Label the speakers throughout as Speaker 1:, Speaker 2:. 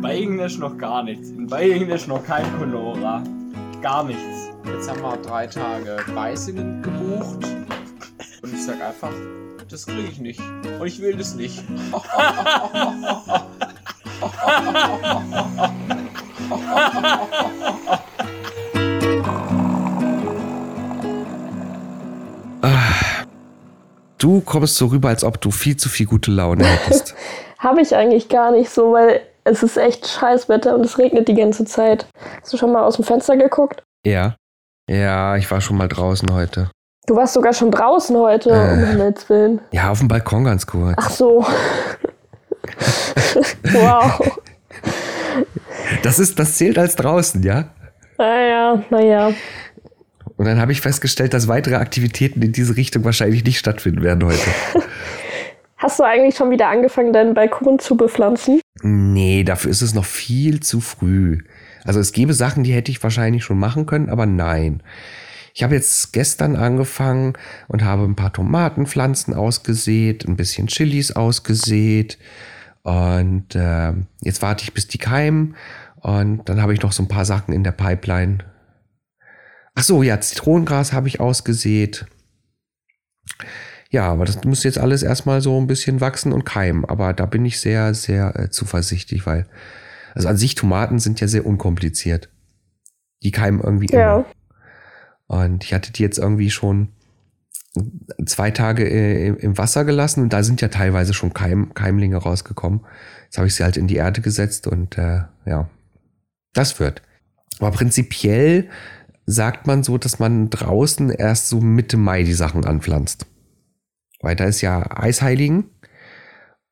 Speaker 1: In Bayingen ist noch gar nichts. In Bayingen ist noch kein Conora. Gar nichts.
Speaker 2: Jetzt haben wir drei Tage Weißingen gebucht. Und ich sag einfach, das kriege ich nicht. Und ich will das nicht.
Speaker 3: Du kommst so rüber, als ob du viel zu viel gute Laune hättest.
Speaker 4: Habe ich eigentlich gar nicht so, weil es ist echt Scheißwetter und es regnet die ganze Zeit. Hast du schon mal aus dem Fenster geguckt?
Speaker 3: ja. Ja, ich war schon mal draußen heute.
Speaker 4: Du warst sogar schon draußen heute,
Speaker 3: Äh.
Speaker 4: um Himmels Willen.
Speaker 3: Ja, auf dem Balkon ganz kurz.
Speaker 4: Ach so. wow.
Speaker 3: Das ist, das zählt als draußen, ja?
Speaker 4: Naja, naja.
Speaker 3: Und dann habe ich festgestellt, dass weitere Aktivitäten in diese Richtung wahrscheinlich nicht stattfinden werden heute.
Speaker 4: Hast du eigentlich schon wieder angefangen, deinen Balkon zu bepflanzen?
Speaker 3: Nee, dafür ist es noch viel zu früh. Also es gäbe Sachen, die hätte ich wahrscheinlich schon machen können, aber nein. Ich habe jetzt gestern angefangen und habe ein paar Tomatenpflanzen ausgesät, ein bisschen Chilis ausgesät und äh, jetzt warte ich, bis die keimen und dann habe ich noch so ein paar Sachen in der Pipeline. Ach so, ja, Zitronengras habe ich ausgesät. Ja, aber das muss jetzt alles erstmal so ein bisschen wachsen und keimen. Aber da bin ich sehr, sehr äh, zuversichtlich, weil, also an sich Tomaten sind ja sehr unkompliziert. Die keimen irgendwie
Speaker 4: Ja.
Speaker 3: immer. Und ich hatte die jetzt irgendwie schon zwei Tage äh, im- Wasser gelassen und da sind ja teilweise schon Keim, Keimlinge rausgekommen. Jetzt habe ich sie halt in die Erde gesetzt und äh, ja, das wird. Aber prinzipiell sagt man so, dass man draußen erst so Mitte Mai die Sachen anpflanzt. Weil da ist ja Eisheiligen.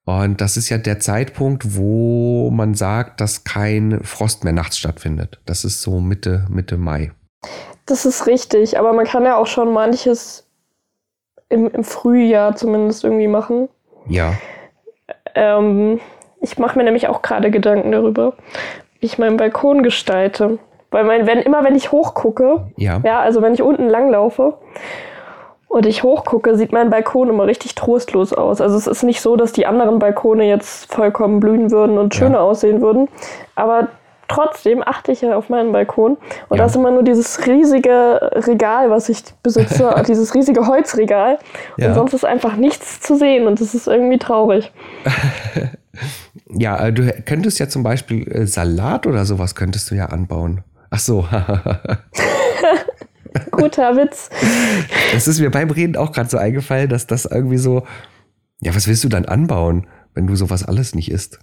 Speaker 3: Und das ist ja der Zeitpunkt, wo man sagt, dass kein Frost mehr nachts stattfindet. Das ist so Mitte, Mitte Mai.
Speaker 4: Das ist richtig, aber man kann ja auch schon manches im, im Frühjahr zumindest irgendwie machen.
Speaker 3: Ja.
Speaker 4: Ähm, ich mache mir nämlich auch gerade Gedanken darüber, wie ich meinen Balkon gestalte. Weil mein, wenn, immer wenn ich hochgucke,
Speaker 3: Ja.
Speaker 4: ja, also wenn ich unten langlaufe und ich hochgucke, sieht mein Balkon immer richtig trostlos aus. Also es ist nicht so, dass die anderen Balkone jetzt vollkommen blühen würden und schöner
Speaker 3: Ja.
Speaker 4: aussehen würden. Aber trotzdem achte ich ja auf meinen Balkon. Und
Speaker 3: Ja.
Speaker 4: da ist immer nur dieses riesige Regal, was ich besitze, dieses riesige Holzregal.
Speaker 3: Ja.
Speaker 4: Und sonst ist einfach nichts zu sehen und das ist irgendwie traurig.
Speaker 3: Ja, äh, du könntest ja zum Beispiel äh, Salat oder sowas könntest du ja anbauen. Ach so.
Speaker 4: Guter Witz.
Speaker 3: Das ist mir beim Reden auch gerade so eingefallen, dass das irgendwie so. Ja, was willst du dann anbauen, wenn du sowas alles nicht isst?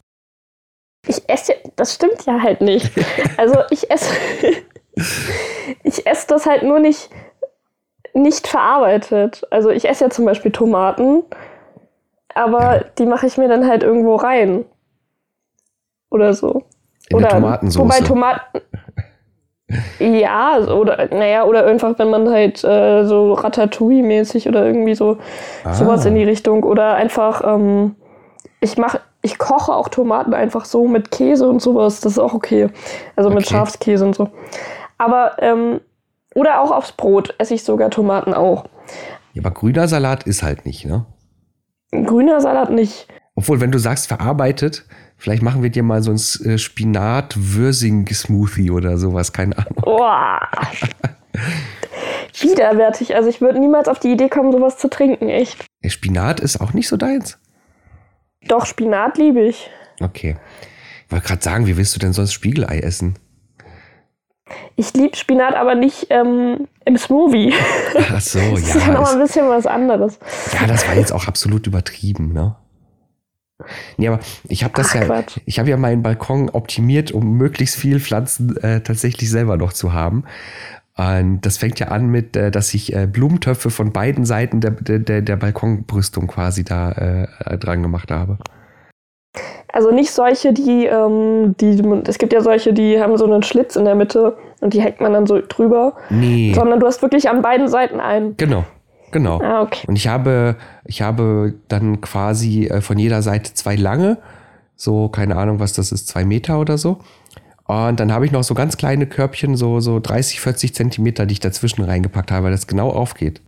Speaker 4: Ich esse, das stimmt ja halt nicht. Also ich esse, ich esse das halt nur nicht, nicht verarbeitet. Also ich esse ja zum Beispiel Tomaten, aber
Speaker 3: Ja.
Speaker 4: die mache ich mir dann halt irgendwo rein. Oder so.
Speaker 3: In
Speaker 4: oder
Speaker 3: eine Tomatensauce.
Speaker 4: Wobei Tomaten. Ja, oder naja, oder einfach, wenn man halt äh, so Ratatouille-mäßig oder irgendwie so
Speaker 3: Ah.
Speaker 4: sowas in die Richtung. Oder einfach, ähm, ich mache, ich koche auch Tomaten einfach so mit Käse und sowas. Das ist auch okay. Also mit
Speaker 3: Okay.
Speaker 4: Schafskäse und so. Aber, ähm, oder auch aufs Brot esse ich sogar Tomaten auch.
Speaker 3: Ja, aber grüner Salat ist halt nicht, ne?
Speaker 4: Grüner Salat nicht.
Speaker 3: Obwohl, wenn du sagst verarbeitet, vielleicht machen wir dir mal so ein äh, Spinat-Würsing-Smoothie oder sowas, keine Ahnung.
Speaker 4: Boah. Widerwärtig. Also ich würde niemals auf die Idee kommen, sowas zu trinken, echt.
Speaker 3: Der Spinat ist auch nicht so deins?
Speaker 4: Doch, Spinat liebe ich.
Speaker 3: Okay. Ich wollte gerade sagen, wie willst du denn sonst Spiegelei essen?
Speaker 4: Ich liebe Spinat, aber nicht ähm, im Smoothie.
Speaker 3: Ach so,
Speaker 4: Das ist ja
Speaker 3: ja.
Speaker 4: noch mal ein bisschen was anderes.
Speaker 3: ja, das war jetzt auch absolut übertrieben, ne? Nee, aber ich habe das
Speaker 4: Ach,
Speaker 3: ja,
Speaker 4: Quatsch.
Speaker 3: ich habe ja meinen Balkon optimiert, um möglichst viel Pflanzen äh, tatsächlich selber noch zu haben. Und das fängt ja an mit, äh, dass ich äh, Blumentöpfe von beiden Seiten der, der, der, Balkonbrüstung quasi da äh, dran gemacht habe.
Speaker 4: Also nicht solche, die, ähm, die, es gibt ja solche, die haben so einen Schlitz in der Mitte und die hängt man dann so drüber,
Speaker 3: Nee.
Speaker 4: sondern du hast wirklich an beiden Seiten einen.
Speaker 3: Genau, genau.
Speaker 4: Ah, okay.
Speaker 3: Und ich habe, ich habe dann quasi äh, von jeder Seite zwei lange, so, keine Ahnung, was das ist, zwei Meter oder so. Und dann habe ich noch so ganz kleine Körbchen, so, so 30, 40 Zentimeter, die ich dazwischen reingepackt habe, weil das genau aufgeht.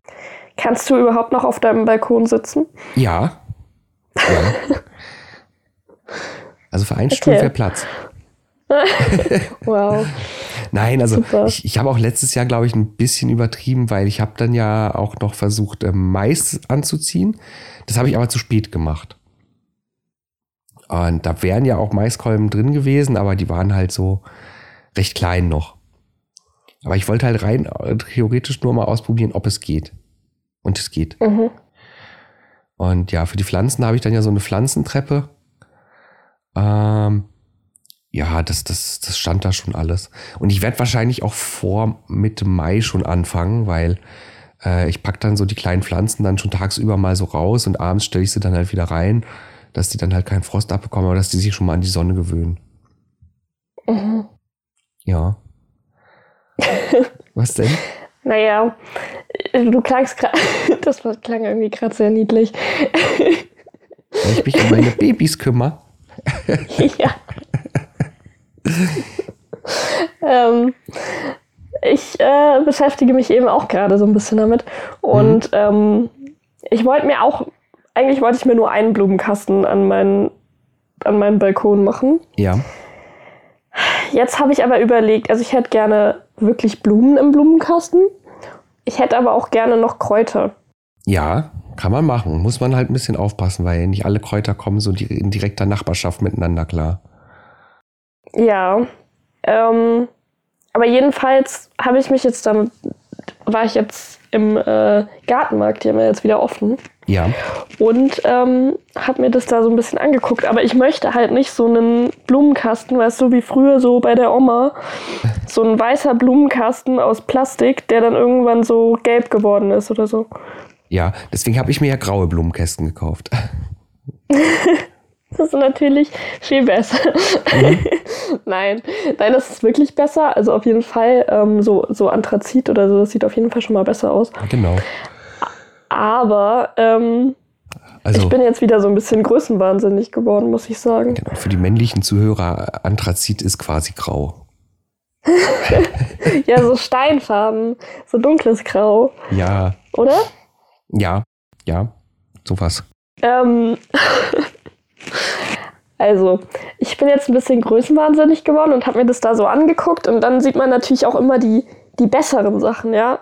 Speaker 4: Kannst du überhaupt noch auf deinem Balkon sitzen?
Speaker 3: Ja. ja. Also für einen Stuhl
Speaker 4: Okay.
Speaker 3: wäre Platz.
Speaker 4: wow.
Speaker 3: Nein, also
Speaker 4: Super.
Speaker 3: ich, ich habe auch letztes Jahr, glaube ich, ein bisschen übertrieben, weil ich habe dann ja auch noch versucht, äh, Mais anzuziehen. Das habe ich aber zu spät gemacht. Und da wären ja auch Maiskolben drin gewesen, aber die waren halt so recht klein noch. Aber ich wollte halt rein äh, theoretisch nur mal ausprobieren, ob es geht. Und es geht.
Speaker 4: Mhm.
Speaker 3: Und ja, für die Pflanzen habe ich dann ja so eine Pflanzentreppe. Ähm, ja, das, das, das stand da schon alles. Und ich werde wahrscheinlich auch vor Mitte Mai schon anfangen, weil äh, ich pack dann so die kleinen Pflanzen dann schon tagsüber mal so raus und abends stelle ich sie dann halt wieder rein, dass die dann halt keinen Frost abbekommen, aber dass die sich schon mal an die Sonne gewöhnen.
Speaker 4: Mhm.
Speaker 3: Ja. Was denn?
Speaker 4: Naja, du klangst gerade, das klang irgendwie gerade sehr niedlich.
Speaker 3: Weil ich mich um meine Babys kümmere.
Speaker 4: ja. ähm, ich äh, beschäftige mich eben auch gerade so ein bisschen damit. Und ähm, ich wollte mir auch, eigentlich wollte ich mir nur einen Blumenkasten an meinen, an meinen Balkon machen.
Speaker 3: Ja.
Speaker 4: Jetzt habe ich aber überlegt, also ich hätte gerne wirklich Blumen im Blumenkasten. Ich hätte aber auch gerne noch Kräuter.
Speaker 3: Ja, kann man machen. Muss man halt ein bisschen aufpassen, weil nicht alle Kräuter kommen so in direkter Nachbarschaft miteinander klar.
Speaker 4: Ja. Ähm, aber jedenfalls habe ich mich jetzt damit, war ich jetzt im äh, Gartenmarkt, die haben ja jetzt wieder offen.
Speaker 3: Ja.
Speaker 4: Und ähm, habe mir das da so ein bisschen angeguckt. Aber ich möchte halt nicht so einen Blumenkasten, weißt du, wie früher so bei der Oma. So ein weißer Blumenkasten aus Plastik, der dann irgendwann so gelb geworden ist oder so.
Speaker 3: Ja, deswegen habe ich mir ja graue Blumenkästen gekauft.
Speaker 4: Das ist natürlich viel besser. Nein, nein, das ist wirklich besser. Also auf jeden Fall ähm, so, so Anthrazit oder so, das sieht auf jeden Fall schon mal besser aus.
Speaker 3: Genau.
Speaker 4: Aber ähm,
Speaker 3: Also
Speaker 4: ich bin jetzt wieder so ein bisschen größenwahnsinnig geworden, muss ich sagen.
Speaker 3: genau, für die männlichen Zuhörer, Anthrazit ist quasi grau.
Speaker 4: Ja, so Steinfarben, so dunkles Grau,
Speaker 3: Ja,
Speaker 4: oder?
Speaker 3: ja, ja, sowas.
Speaker 4: Ähm, also, ich bin jetzt ein bisschen größenwahnsinnig geworden und habe mir das da so angeguckt und dann sieht man natürlich auch immer die, die besseren Sachen, ja,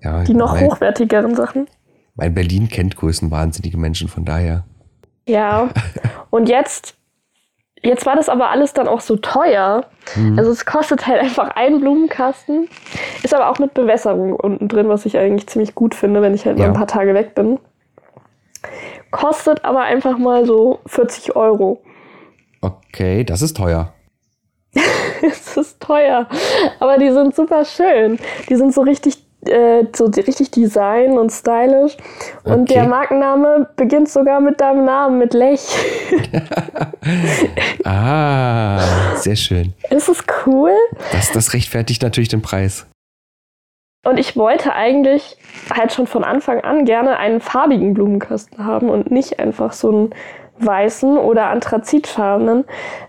Speaker 3: Ja,
Speaker 4: die noch
Speaker 3: mein,
Speaker 4: hochwertigeren Sachen.
Speaker 3: mein Berlin kennt größenwahnsinnige Menschen, von daher.
Speaker 4: Ja, und jetzt, jetzt war das aber alles dann auch so teuer.
Speaker 3: Hm.
Speaker 4: Also es kostet halt einfach einen Blumenkasten, ist aber auch mit Bewässerung unten drin, was ich eigentlich ziemlich gut finde, wenn ich halt mal
Speaker 3: Ja.
Speaker 4: ein paar Tage weg bin. Kostet aber einfach mal so 40 Euro.
Speaker 3: Okay, das ist teuer.
Speaker 4: Es ist teuer, aber die sind super schön. Die sind so richtig, äh, so richtig design und stylisch. Und
Speaker 3: Okay.
Speaker 4: der Markenname beginnt sogar mit deinem Namen, mit Lech.
Speaker 3: Ah, sehr schön.
Speaker 4: Ist es cool?
Speaker 3: Das, das rechtfertigt natürlich den Preis.
Speaker 4: Und ich wollte eigentlich halt schon von Anfang an gerne einen farbigen Blumenkasten haben und nicht einfach so einen weißen oder anthrazitfarbenen,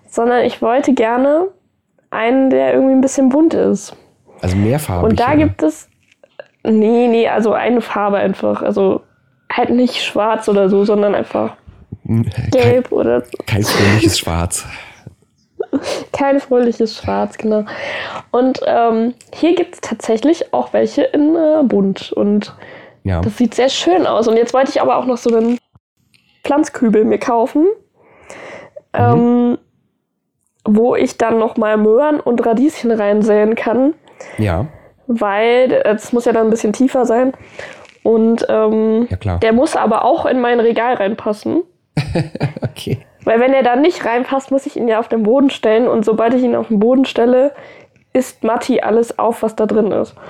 Speaker 4: sondern ich wollte gerne einen, der irgendwie ein bisschen bunt ist.
Speaker 3: Also mehrfarbig.
Speaker 4: Und da
Speaker 3: ja.
Speaker 4: gibt es. Nee, nee, also eine Farbe einfach. Also halt nicht schwarz oder so, sondern einfach
Speaker 3: Kein,
Speaker 4: gelb oder so.
Speaker 3: kein fröhliches Schwarz.
Speaker 4: kein fröhliches Schwarz, genau. Und ähm, hier gibt es tatsächlich auch welche in äh, bunt. Und
Speaker 3: Ja.
Speaker 4: das sieht sehr schön aus. Und jetzt wollte ich aber auch noch so einen Pflanzkübel mir kaufen, ähm, wo ich dann noch mal Möhren und Radieschen reinsäen kann.
Speaker 3: Ja,
Speaker 4: weil es muss ja dann ein bisschen tiefer sein. Und ähm,
Speaker 3: ja klar.
Speaker 4: der muss aber auch in mein Regal reinpassen.
Speaker 3: Okay.
Speaker 4: Weil wenn er da nicht reinpasst, muss ich ihn ja auf den Boden stellen. Und sobald ich ihn auf den Boden stelle, isst Matti alles auf, was da drin ist.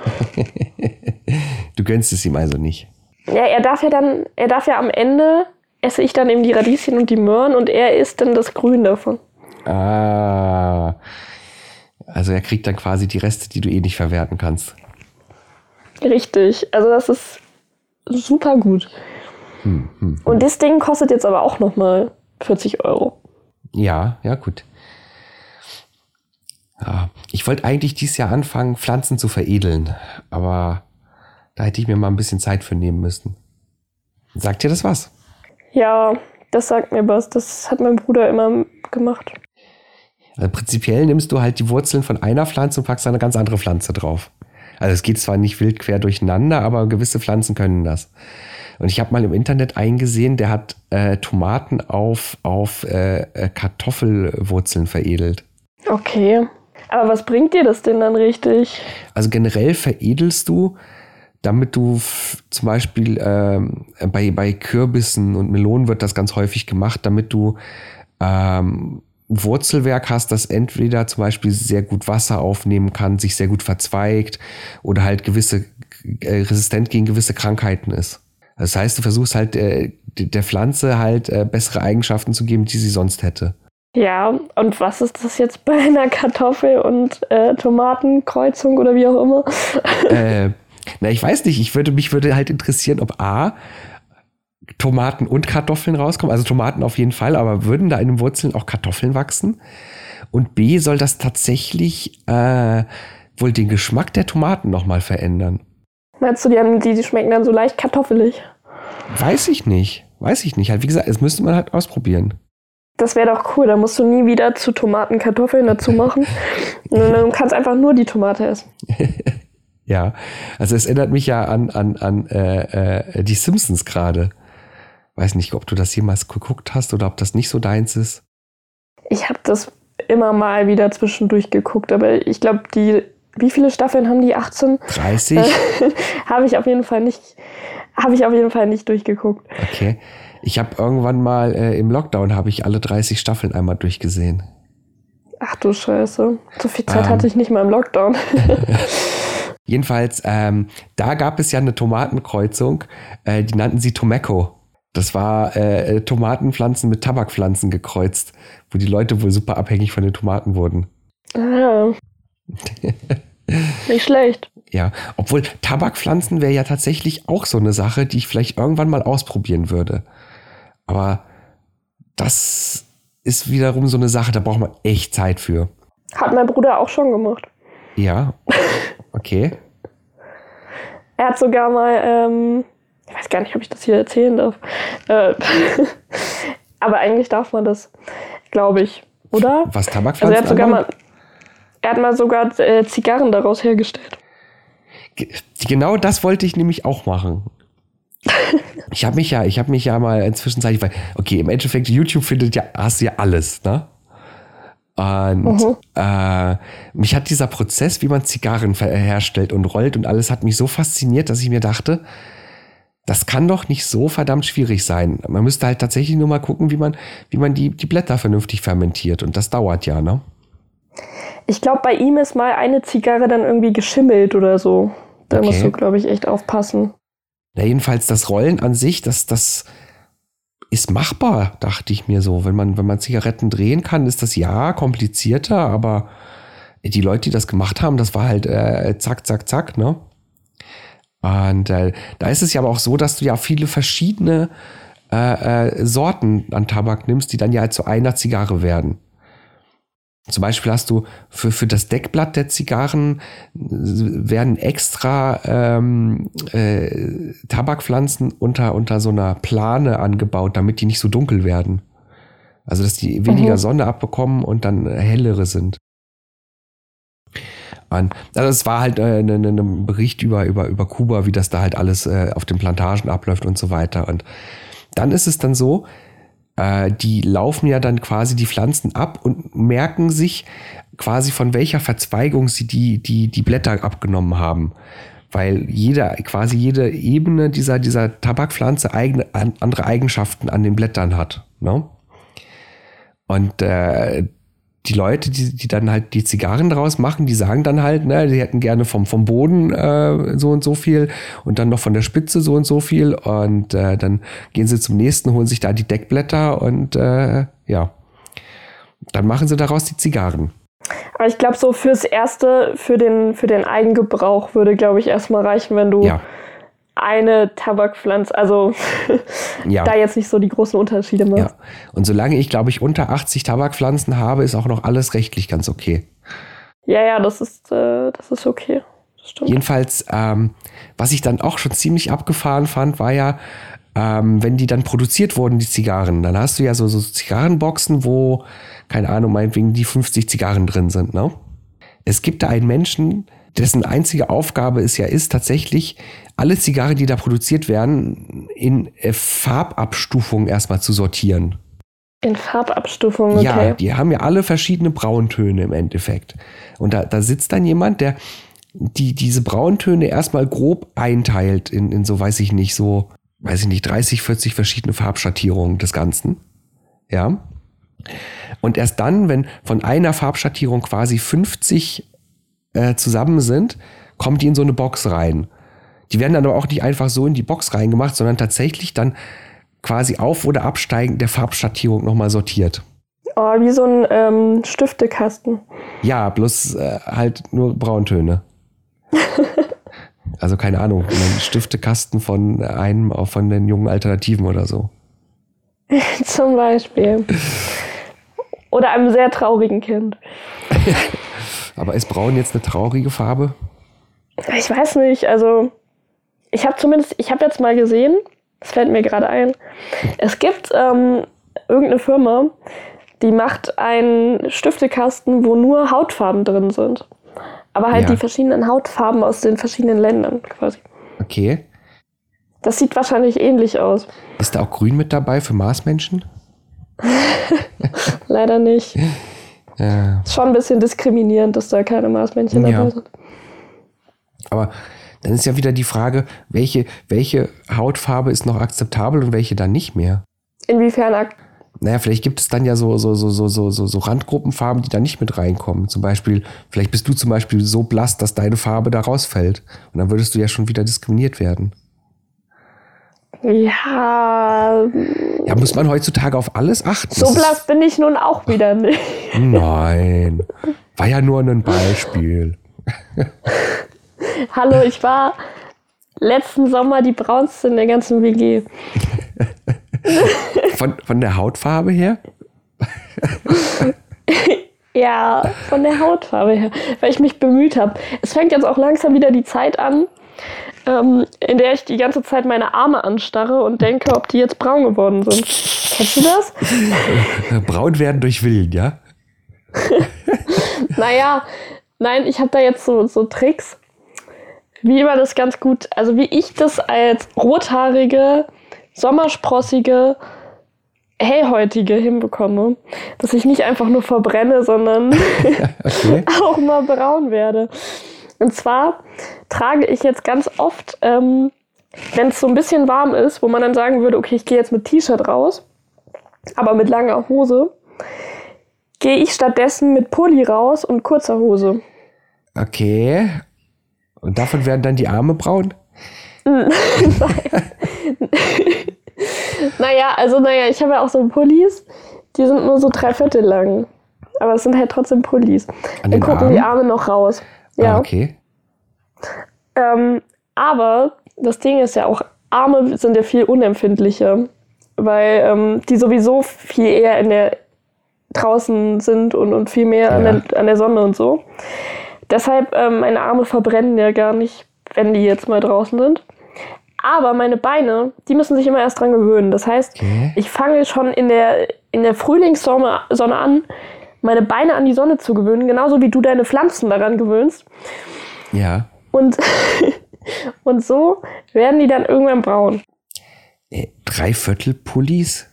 Speaker 3: Du gönnst es ihm also nicht.
Speaker 4: Ja, er darf ja dann, er darf ja am Ende, esse ich dann eben die Radieschen und die Möhren und er isst dann das Grün davon.
Speaker 3: Ah. Also er kriegt dann quasi die Reste, die du eh nicht verwerten kannst.
Speaker 4: Richtig. Also das ist super gut.
Speaker 3: Hm, hm.
Speaker 4: Und das Ding kostet jetzt aber auch nochmal 40 Euro.
Speaker 3: Ja, ja, gut. Ja, ich wollte eigentlich dieses Jahr anfangen, Pflanzen zu veredeln, aber da hätte ich mir mal ein bisschen Zeit für nehmen müssen. Sagt dir das was?
Speaker 4: Ja, das sagt mir was. Das hat mein Bruder immer gemacht.
Speaker 3: Also prinzipiell nimmst du halt die Wurzeln von einer Pflanze und packst eine ganz andere Pflanze drauf. Also es geht zwar nicht wild quer durcheinander, aber gewisse Pflanzen können das. Und ich habe mal im Internet eingesehen, der hat äh, Tomaten auf, auf äh, äh Kartoffelwurzeln veredelt.
Speaker 4: Okay. Aber was bringt dir das denn dann richtig?
Speaker 3: Also generell veredelst du, damit du zum Beispiel ähm, bei, bei Kürbissen und Melonen wird das ganz häufig gemacht, damit du ähm, Wurzelwerk hast, das entweder zum Beispiel sehr gut Wasser aufnehmen kann, sich sehr gut verzweigt oder halt gewisse äh, resistent gegen gewisse Krankheiten ist. Das heißt, du versuchst halt äh, der Pflanze halt äh, bessere Eigenschaften zu geben, die sie sonst hätte.
Speaker 4: Ja, und was ist das jetzt bei einer Kartoffel- und äh, Tomatenkreuzung oder wie auch immer?
Speaker 3: äh, na, ich weiß nicht. Ich würde, mich würde halt interessieren, ob A, Tomaten und Kartoffeln rauskommen. Also Tomaten auf jeden Fall, aber würden da in den Wurzeln auch Kartoffeln wachsen? Und B, soll das tatsächlich äh, wohl den Geschmack der Tomaten nochmal verändern?
Speaker 4: Meinst du, die, haben, die, die schmecken dann so leicht kartoffelig?
Speaker 3: Weiß ich nicht. Weiß ich nicht. Halt, wie gesagt, das müsste man halt ausprobieren.
Speaker 4: Das wäre doch cool. Da musst du nie wieder zu Tomaten Kartoffeln dazu machen. Und dann kannst einfach nur die Tomate essen.
Speaker 3: ja, also es erinnert mich ja an, an, an äh, äh, die Simpsons gerade. Weiß nicht, ob du das jemals geguckt hast oder ob das nicht so deins ist.
Speaker 4: Ich habe das immer mal wieder zwischendurch geguckt, aber ich glaube, die, wie viele Staffeln haben die? 18?
Speaker 3: 30?
Speaker 4: habe ich auf jeden Fall nicht, habe ich auf jeden Fall nicht durchgeguckt.
Speaker 3: Okay. Ich habe irgendwann mal äh, im Lockdown habe ich alle 30 Staffeln einmal durchgesehen.
Speaker 4: Ach du Scheiße. So viel Zeit ähm, hatte ich nicht mal im Lockdown.
Speaker 3: Jedenfalls, ähm, da gab es ja eine Tomatenkreuzung, äh, die nannten sie Tomeko. Das war äh, Tomatenpflanzen mit Tabakpflanzen gekreuzt, wo die Leute wohl super abhängig von den Tomaten wurden.
Speaker 4: Ah. Nicht schlecht.
Speaker 3: Ja, obwohl Tabakpflanzen wäre ja tatsächlich auch so eine Sache, die ich vielleicht irgendwann mal ausprobieren würde. Aber das ist wiederum so eine Sache, da braucht man echt Zeit für.
Speaker 4: Hat mein Bruder auch schon gemacht.
Speaker 3: Ja. Okay.
Speaker 4: er hat sogar mal, ähm, ich weiß gar nicht, ob ich das hier erzählen darf. Äh, aber eigentlich darf man das, glaube ich, oder?
Speaker 3: Was Tabakpflanzen? Also
Speaker 4: er hat sogar mal, er hat mal sogar äh, Zigarren daraus hergestellt.
Speaker 3: Genau das wollte ich nämlich auch machen. Ich habe mich ja, ich habe mich ja mal inzwischen weil, okay, im Endeffekt, YouTube findet ja, hast du ja alles, ne? Und mhm. äh, mich hat dieser Prozess, wie man Zigarren herstellt und rollt und alles, hat mich so fasziniert, dass ich mir dachte, das kann doch nicht so verdammt schwierig sein. Man müsste halt tatsächlich nur mal gucken, wie man, wie man die, die Blätter vernünftig fermentiert. Und das dauert ja, ne?
Speaker 4: Ich glaube, bei ihm ist mal eine Zigarre dann irgendwie geschimmelt oder so. Da okay. musst du, glaube ich, echt aufpassen.
Speaker 3: Na, jedenfalls das Rollen an sich, das, das ist machbar, dachte ich mir so. Wenn man, wenn man Zigaretten drehen kann, ist das ja komplizierter, aber die Leute, die das gemacht haben, das war halt äh, zack, zack, zack, ne? Und äh, da ist es ja aber auch so, dass du ja viele verschiedene äh, äh, Sorten an Tabak nimmst, die dann ja zu einer Zigarre werden. Zum Beispiel hast du für, für das Deckblatt der Zigarren äh, werden extra ähm, äh, Tabakpflanzen unter, unter so einer Plane angebaut, damit die nicht so dunkel werden. Also dass die weniger mhm. Sonne abbekommen und dann hellere sind. Und, also es war halt äh, ne, ne, ne Bericht über, über, über Kuba, wie das da halt alles äh, auf den Plantagen abläuft und so weiter. Und dann ist es dann so, äh, die laufen ja dann quasi die Pflanzen ab und merken sich quasi von welcher Verzweigung sie die, die, die Blätter abgenommen haben. Weil jeder, quasi jede Ebene dieser, dieser Tabakpflanze eigene, andere Eigenschaften an den Blättern hat. Ne? Und äh, die Leute, die, die dann halt die Zigarren draus machen, die sagen dann halt, ne, die hätten gerne vom, vom Boden äh, so und so viel und dann noch von der Spitze so und so viel und äh, dann gehen sie zum nächsten, holen sich da die Deckblätter und äh, ja, dann machen sie daraus die Zigarren.
Speaker 4: Aber ich glaube, so fürs Erste, für den, für den Eigengebrauch würde, glaube ich, erstmal reichen, wenn du ja eine Tabakpflanze, also ja. da jetzt nicht so die großen Unterschiede macht. Ja.
Speaker 3: Und solange ich, glaube ich, unter 80 Tabakpflanzen habe, ist auch noch alles rechtlich ganz okay.
Speaker 4: Ja, ja, das ist, äh, das ist okay. stimmt.
Speaker 3: Jedenfalls, ähm, was ich dann auch schon ziemlich abgefahren fand, war ja, ähm, wenn die dann produziert wurden, die Zigarren, dann hast du ja so, so Zigarrenboxen, wo, keine Ahnung, meinetwegen die 50 Zigarren drin sind, ne? Es gibt da einen Menschen, dessen einzige Aufgabe es ja ist, tatsächlich alle Zigarren, die da produziert werden, in äh, Farbabstufungen erstmal zu sortieren.
Speaker 4: In Farbabstufung, okay.
Speaker 3: Ja, die haben ja alle verschiedene Brauntöne im Endeffekt. Und da, da sitzt dann jemand, der die, diese Brauntöne erstmal grob einteilt in, in so, weiß ich nicht, so, weiß ich nicht, 30, 40 verschiedene Farbschattierungen des Ganzen. Ja. Und erst dann, wenn von einer Farbschattierung quasi 50 äh, zusammen sind, kommt die in so eine Box rein. Die werden dann aber auch nicht einfach so in die Box reingemacht, sondern tatsächlich dann quasi auf- oder absteigend der Farbschattierung nochmal sortiert.
Speaker 4: Oh, wie so ein ähm, Stiftekasten.
Speaker 3: Ja, bloß äh, halt nur Brauntöne. also keine Ahnung, ein Stiftekasten von einem auch von den jungen Alternativen oder so.
Speaker 4: Zum Beispiel. Oder einem sehr traurigen Kind.
Speaker 3: Aber ist Braun jetzt eine traurige Farbe?
Speaker 4: Ich weiß nicht, also ich habe zumindest, ich habe jetzt mal gesehen, das fällt mir gerade ein, es gibt ähm, irgendeine Firma, die macht einen Stiftekasten, wo nur Hautfarben drin sind. Aber halt
Speaker 3: Ja.
Speaker 4: die verschiedenen Hautfarben aus den verschiedenen Ländern quasi.
Speaker 3: Okay.
Speaker 4: Das sieht wahrscheinlich ähnlich aus.
Speaker 3: Ist da auch Grün mit dabei für Marsmenschen?
Speaker 4: Leider nicht.
Speaker 3: Ja.
Speaker 4: Ist schon ein bisschen diskriminierend, dass da keine Marsmännchen
Speaker 3: Ja.
Speaker 4: dabei sind.
Speaker 3: Aber dann ist ja wieder die Frage, welche, welche Hautfarbe ist noch akzeptabel und welche dann nicht mehr?
Speaker 4: Inwiefern ak
Speaker 3: Naja, vielleicht gibt es dann ja so, so, so, so, so, so, so Randgruppenfarben, die da nicht mit reinkommen. Zum Beispiel, vielleicht bist du zum Beispiel so blass, dass deine Farbe da rausfällt. Und dann würdest du ja schon wieder diskriminiert werden.
Speaker 4: Ja,
Speaker 3: Ja, muss man heutzutage auf alles achten?
Speaker 4: so blass bin ich nun auch wieder nicht.
Speaker 3: Nein. War ja nur ein Beispiel.
Speaker 4: Hallo, ich war letzten Sommer die braunste in der ganzen WG.
Speaker 3: Von, von der Hautfarbe her?
Speaker 4: Ja, von der Hautfarbe her, weil ich mich bemüht habe. Es fängt jetzt auch langsam wieder die Zeit an, ähm, in der ich die ganze Zeit meine Arme anstarre und denke, ob die jetzt braun geworden sind. Kennst du das?
Speaker 3: Braun werden durch Willen, ja?
Speaker 4: Naja, nein, ich habe da jetzt so, so Tricks, wie man das ganz gut, also wie ich das als rothaarige, sommersprossige, hellhäutige hinbekomme, dass ich nicht einfach nur verbrenne, sondern
Speaker 3: Okay.
Speaker 4: auch mal braun werde. Und zwar trage ich jetzt ganz oft, ähm, wenn es so ein bisschen warm ist, wo man dann sagen würde, okay, ich gehe jetzt mit T-Shirt raus, aber mit langer Hose, gehe ich stattdessen mit Pulli raus und kurzer Hose.
Speaker 3: Okay. Und davon werden dann die Arme braun?
Speaker 4: Naja, also naja, ich habe ja auch so Pullis, die sind nur so drei Viertel lang. Aber es sind halt trotzdem Pullis.
Speaker 3: An
Speaker 4: Dann gucken die
Speaker 3: Armen?
Speaker 4: Arme noch raus. Ja.
Speaker 3: Ah, okay.
Speaker 4: Ähm, aber das Ding ist ja auch, Arme sind ja viel unempfindlicher, weil ähm, die sowieso viel eher in der draußen sind und, und viel mehr an,
Speaker 3: Ja.
Speaker 4: der, an der Sonne und so. Deshalb, ähm, meine Arme verbrennen ja gar nicht, wenn die jetzt mal draußen sind. Aber meine Beine, die müssen sich immer erst dran gewöhnen. Das heißt,
Speaker 3: Okay.
Speaker 4: ich fange schon in der, in der Frühlingssonne Sonne an, meine Beine an die Sonne zu gewöhnen, genauso wie du deine Pflanzen daran gewöhnst.
Speaker 3: Ja.
Speaker 4: Und, und so werden die dann irgendwann braun.
Speaker 3: Äh, Dreiviertel Pullis?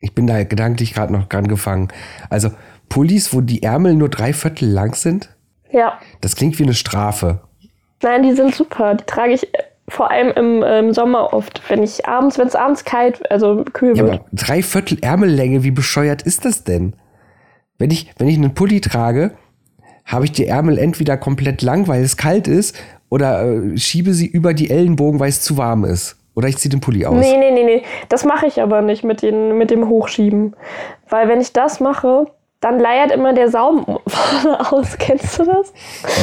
Speaker 3: Ich bin da gedanklich gerade noch dran gefangen. Also Pullis, wo die Ärmel nur drei Viertel lang sind?
Speaker 4: Ja.
Speaker 3: Das klingt wie eine Strafe.
Speaker 4: Nein, die sind super. Die trage ich äh, vor allem im, im Sommer oft. Wenn ich abends, wenn es abends kalt, also kühl
Speaker 3: Ja,
Speaker 4: wird.
Speaker 3: aber drei Viertel Ärmellänge, wie bescheuert ist das denn? Wenn ich, wenn ich einen Pulli trage, habe ich die Ärmel entweder komplett lang, weil es kalt ist, oder äh, schiebe sie über die Ellenbogen, weil es zu warm ist. Oder ich ziehe den Pulli aus.
Speaker 4: Nee, nee, nee, nee. Das mache ich aber nicht mit, den, mit dem Hochschieben. Weil wenn ich das mache, dann leiert immer der Saum vorne aus. Kennst du das?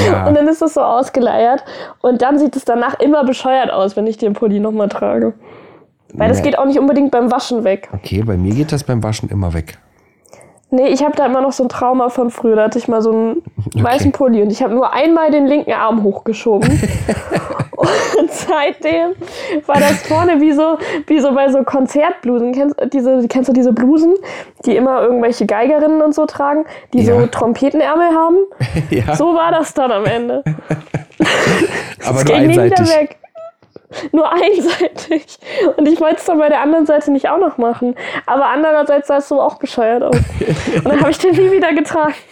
Speaker 3: Ja.
Speaker 4: Und dann ist es so ausgeleiert. Und dann sieht es danach immer bescheuert aus, wenn ich den Pulli nochmal trage. Weil das
Speaker 3: Nee.
Speaker 4: geht auch nicht unbedingt beim Waschen weg.
Speaker 3: Okay, bei mir geht das beim Waschen immer weg.
Speaker 4: Nee, ich habe da immer noch so ein Trauma von früher. Da hatte ich mal so einen weißen Pulli und ich habe nur einmal den linken Arm hochgeschoben. und seitdem war das vorne wie so, wie so bei so Konzertblusen. Kennst, diese, kennst du diese Blusen, die immer irgendwelche Geigerinnen und so tragen, die
Speaker 3: Ja.
Speaker 4: so Trompetenärmel haben?
Speaker 3: ja,
Speaker 4: So war das dann am Ende.
Speaker 3: aber
Speaker 4: Es
Speaker 3: nur
Speaker 4: ging nie wieder
Speaker 3: einseitig.
Speaker 4: weg. Nur einseitig. Und ich wollte es dann bei der anderen Seite nicht auch noch machen. Aber andererseits sah es so auch bescheuert aus. Und dann habe ich den nie wieder getragen.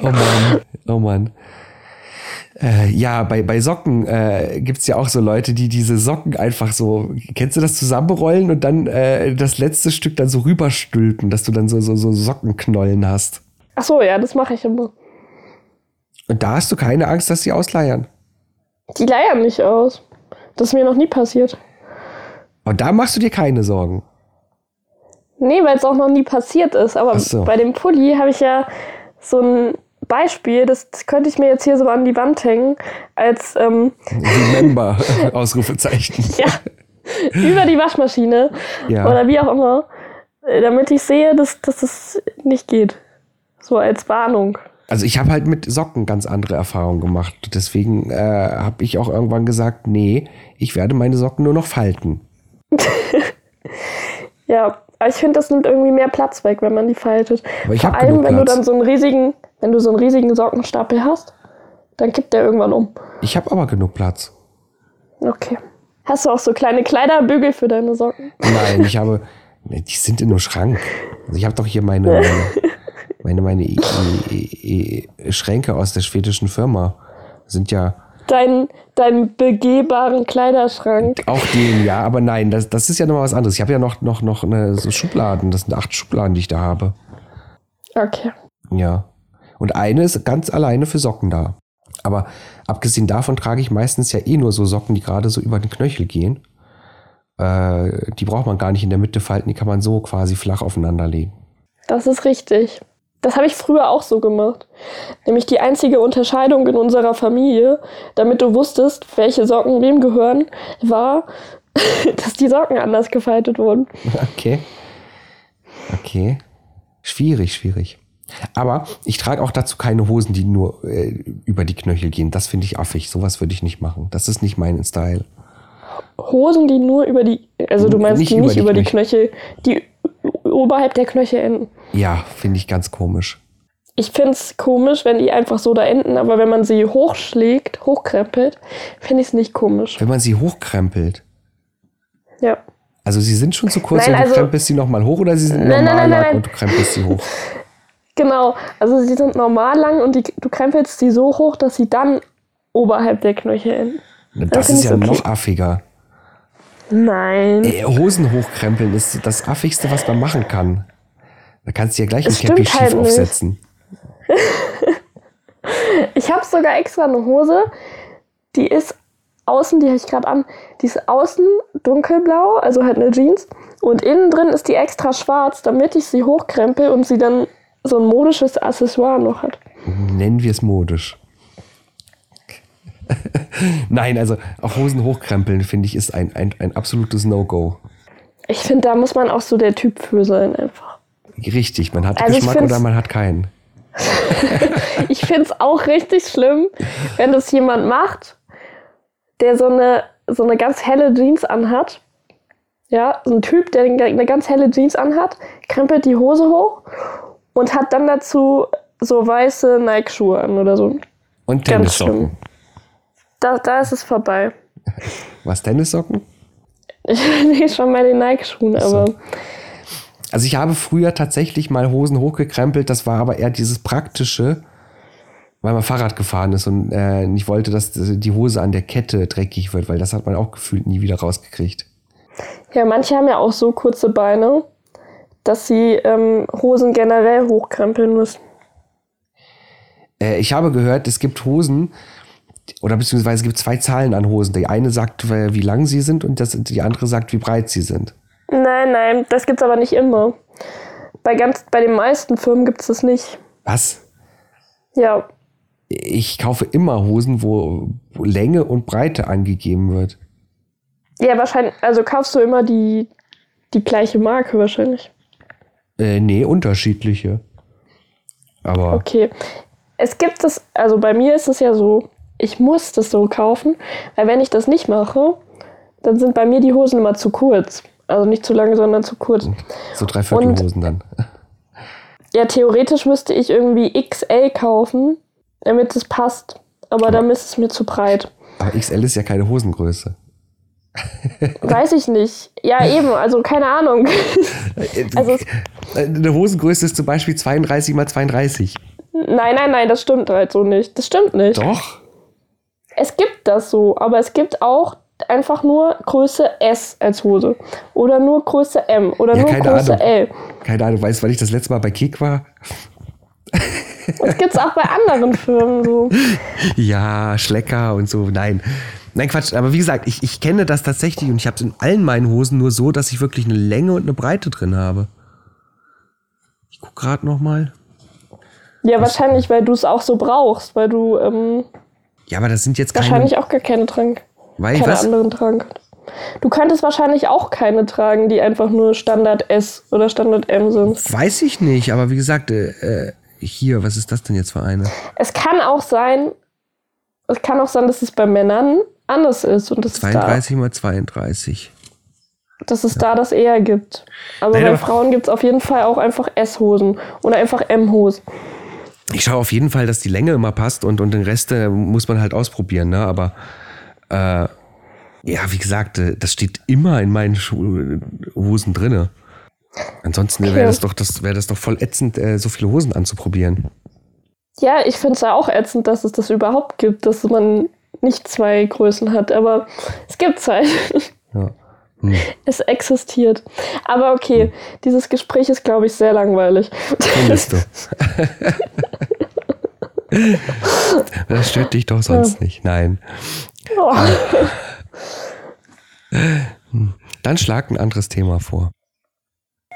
Speaker 3: Oh Mann, oh Mann. Äh, ja, bei, bei Socken äh, gibt es ja auch so Leute, die diese Socken einfach so, kennst du das, zusammenrollen und dann äh, das letzte Stück dann so rüberstülpen, dass du dann so, so, so Sockenknollen hast.
Speaker 4: Ach so, ja, das mache ich immer.
Speaker 3: Und da hast du keine Angst, dass die ausleiern.
Speaker 4: Die leiern nicht aus. Das ist mir noch nie passiert.
Speaker 3: Und da machst du dir keine Sorgen.
Speaker 4: Nee, weil es auch noch nie passiert ist. Aber
Speaker 3: so.
Speaker 4: bei dem Pulli habe ich ja so ein Beispiel, das könnte ich mir jetzt hier so an die Wand hängen, als ähm,
Speaker 3: Remember, Ausrufezeichen.
Speaker 4: ja, über die Waschmaschine
Speaker 3: Ja.
Speaker 4: oder wie auch immer, äh, damit ich sehe, dass, dass es nicht geht. So als Warnung.
Speaker 3: Also ich habe halt mit Socken ganz andere Erfahrungen gemacht. Deswegen äh, habe ich auch irgendwann gesagt, nee, ich werde meine Socken nur noch falten.
Speaker 4: Ja, aber ich finde, das nimmt irgendwie mehr Platz weg, wenn man die faltet.
Speaker 3: Aber ich
Speaker 4: Vor allem, wenn du
Speaker 3: Platz.
Speaker 4: dann so einen riesigen, wenn du so einen riesigen Sockenstapel hast, dann kippt der irgendwann um.
Speaker 3: Ich habe aber genug Platz.
Speaker 4: Okay. Hast du auch so kleine Kleiderbügel für deine Socken?
Speaker 3: Nein, ich habe, Nee, die sind in einem Schrank. Also ich habe doch hier meine, meine, meine, meine I- I- I- Schränke aus der schwedischen Firma. Sind ja
Speaker 4: Dein, deinen begehbaren Kleiderschrank.
Speaker 3: auch den, ja, aber nein, das, das ist ja nochmal was anderes. Ich habe ja noch, noch, noch eine, so Schubladen. Das sind acht Schubladen, die ich da habe.
Speaker 4: Okay.
Speaker 3: Ja. Und eine ist ganz alleine für Socken da. Aber abgesehen davon trage ich meistens ja eh nur so Socken, die gerade so über den Knöchel gehen. Äh, die braucht man gar nicht in der Mitte falten, die kann man so quasi flach aufeinander legen.
Speaker 4: Das ist richtig. Das habe ich früher auch so gemacht. Nämlich die einzige Unterscheidung in unserer Familie, damit du wusstest, welche Socken wem gehören, war, dass die Socken anders gefaltet wurden.
Speaker 3: Okay. Okay. Schwierig, schwierig. Aber ich trage auch dazu keine Hosen, die nur äh, über die Knöchel gehen. Das finde ich affig. Sowas würde ich nicht machen. Das ist nicht mein Style.
Speaker 4: Hosen, die nur über die, also du meinst
Speaker 3: Nicht
Speaker 4: die
Speaker 3: über
Speaker 4: nicht
Speaker 3: die
Speaker 4: über die Knöchel, die oberhalb der Knöchel enden.
Speaker 3: Ja, finde ich ganz komisch.
Speaker 4: Ich finde es komisch, wenn die einfach so da enden, aber wenn man sie hochschlägt, hochkrempelt, finde ich es nicht komisch.
Speaker 3: Wenn man sie hochkrempelt.
Speaker 4: Ja.
Speaker 3: Also sie sind schon zu kurz
Speaker 4: Nein,
Speaker 3: und du
Speaker 4: also-
Speaker 3: krempelst sie nochmal hoch oder sie sind
Speaker 4: Nein,
Speaker 3: normal
Speaker 4: nein,
Speaker 3: lang und du krempelst sie hoch.
Speaker 4: Genau, also sie sind normal lang und die, du krempelst sie so hoch, dass sie dann oberhalb der Knöchel enden.
Speaker 3: Das
Speaker 4: find
Speaker 3: ist ja
Speaker 4: okay.
Speaker 3: noch affiger.
Speaker 4: Nein.
Speaker 3: Ey, Hosen hochkrempeln ist das affigste, was man machen kann. Da kannst du ja gleich ein Cappy schief
Speaker 4: halt
Speaker 3: aufsetzen.
Speaker 4: Ich habe sogar extra eine Hose, die ist außen, die habe ich gerade an, die ist außen dunkelblau, also halt eine Jeans. Und innen drin ist die extra schwarz, damit ich sie hochkrempel und sie dann so ein modisches Accessoire noch hat.
Speaker 3: Nennen wir es modisch. Nein, also auch Hosen hochkrempeln, finde ich, ist ein, ein, ein absolutes No-Go.
Speaker 4: Ich finde, da muss man auch so der Typ für sein einfach.
Speaker 3: Richtig, man hat
Speaker 4: Also
Speaker 3: Geschmack oder man hat keinen.
Speaker 4: Ich finde es auch richtig schlimm, wenn das jemand macht, der so eine, so eine ganz helle Jeans anhat. Ja, so ein Typ, der eine ganz helle Jeans anhat, krempelt die Hose hoch und hat dann dazu so weiße Nike-Schuhe an oder so.
Speaker 3: Und Tennissocken.
Speaker 4: Da, da ist es vorbei.
Speaker 3: Was, Tennissocken?
Speaker 4: Eh schon bei den Nike-Schuhen,
Speaker 3: so.
Speaker 4: aber
Speaker 3: Also ich habe früher tatsächlich mal Hosen hochgekrempelt, das war aber eher dieses praktische, weil man Fahrrad gefahren ist und äh, ich wollte, dass die Hose an der Kette dreckig wird, weil das hat man auch gefühlt nie wieder rausgekriegt.
Speaker 4: ja, manche haben ja auch so kurze Beine, dass sie ähm, Hosen generell hochkrempeln müssen.
Speaker 3: Äh, ich habe gehört, es gibt Hosen, oder beziehungsweise es gibt zwei Zahlen an Hosen. Die eine sagt, äh, wie lang sie sind und das, die andere sagt, wie breit sie sind.
Speaker 4: Nein, nein, das gibt's aber nicht immer. Bei ganz, bei den meisten Firmen gibt's das nicht.
Speaker 3: Was?
Speaker 4: Ja,
Speaker 3: Ich kaufe immer Hosen, wo, Länge und Breite angegeben wird.
Speaker 4: ja, wahrscheinlich. Also kaufst du immer die die gleiche Marke wahrscheinlich.
Speaker 3: Äh, nee, unterschiedliche. Aber
Speaker 4: Okay. Es gibt es, also bei mir ist es ja so, ich muss das so kaufen, weil wenn ich das nicht mache, dann sind bei mir die Hosen immer zu kurz. Also nicht zu lang, sondern zu kurz.
Speaker 3: so Dreiviertelhosen dann.
Speaker 4: Ja, theoretisch müsste ich irgendwie XL kaufen, damit es passt. Aber dann ist es mir zu breit.
Speaker 3: Aber XL ist ja keine Hosengröße.
Speaker 4: Weiß ich nicht. Ja, eben, also keine Ahnung. Also
Speaker 3: Eine Hosengröße ist zum Beispiel 32 mal 32.
Speaker 4: Nein, nein, nein, das stimmt halt so nicht. Das stimmt nicht.
Speaker 3: Doch.
Speaker 4: Es gibt das so, aber es gibt auch einfach nur Größe S als Hose. Oder nur Größe M. Oder
Speaker 3: Ja,
Speaker 4: nur
Speaker 3: keine
Speaker 4: Größe
Speaker 3: Ahnung.
Speaker 4: L.
Speaker 3: Keine Ahnung, weißt du, weil ich das letzte Mal bei Kick war?
Speaker 4: Das gibt's auch bei anderen Firmen so.
Speaker 3: Ja, Schlecker und so. Nein. Nein, Quatsch. Aber wie gesagt, ich, ich kenne das tatsächlich und ich habe es in allen meinen Hosen nur so, dass ich wirklich eine Länge und eine Breite drin habe. Ich guck gerade noch mal.
Speaker 4: Ja, wahrscheinlich, weil du es auch so brauchst, weil du ähm,
Speaker 3: Ja, aber das sind jetzt keine.
Speaker 4: wahrscheinlich auch gar keine tragen.
Speaker 3: Weil ich
Speaker 4: Keine
Speaker 3: was?
Speaker 4: anderen tragen. Du könntest wahrscheinlich auch keine tragen, die einfach nur Standard S oder Standard M sind.
Speaker 3: Weiß ich nicht, aber wie gesagt, äh, äh, hier, was ist das denn jetzt für eine?
Speaker 4: Es kann auch sein, es kann auch sein, dass es bei Männern anders ist und dass es da,
Speaker 3: 32 mal 32.
Speaker 4: dass es da das eher gibt. Aber
Speaker 3: Nein,
Speaker 4: bei
Speaker 3: aber-
Speaker 4: Frauen gibt es auf jeden Fall auch einfach S-Hosen oder einfach M-Hosen.
Speaker 3: Ich schaue auf jeden Fall, dass die Länge immer passt und, und den Rest äh, muss man halt ausprobieren, ne? Aber äh, ja, wie gesagt, äh, das steht immer in meinen Schu Hosen drinne. Ansonsten
Speaker 4: Okay.
Speaker 3: wäre das doch, das wäre das doch voll ätzend, äh, so viele Hosen anzuprobieren.
Speaker 4: Ja, ich finde es ja auch ätzend, dass es das überhaupt gibt, dass man nicht zwei Größen hat, aber es gibt's halt.
Speaker 3: Ja. Hm.
Speaker 4: Es existiert. Aber okay, dieses Gespräch ist, glaube ich, sehr langweilig.
Speaker 3: Findest du? das stört dich doch sonst nicht. Nein.
Speaker 4: Oh.
Speaker 3: Dann schlag ein anderes Thema vor.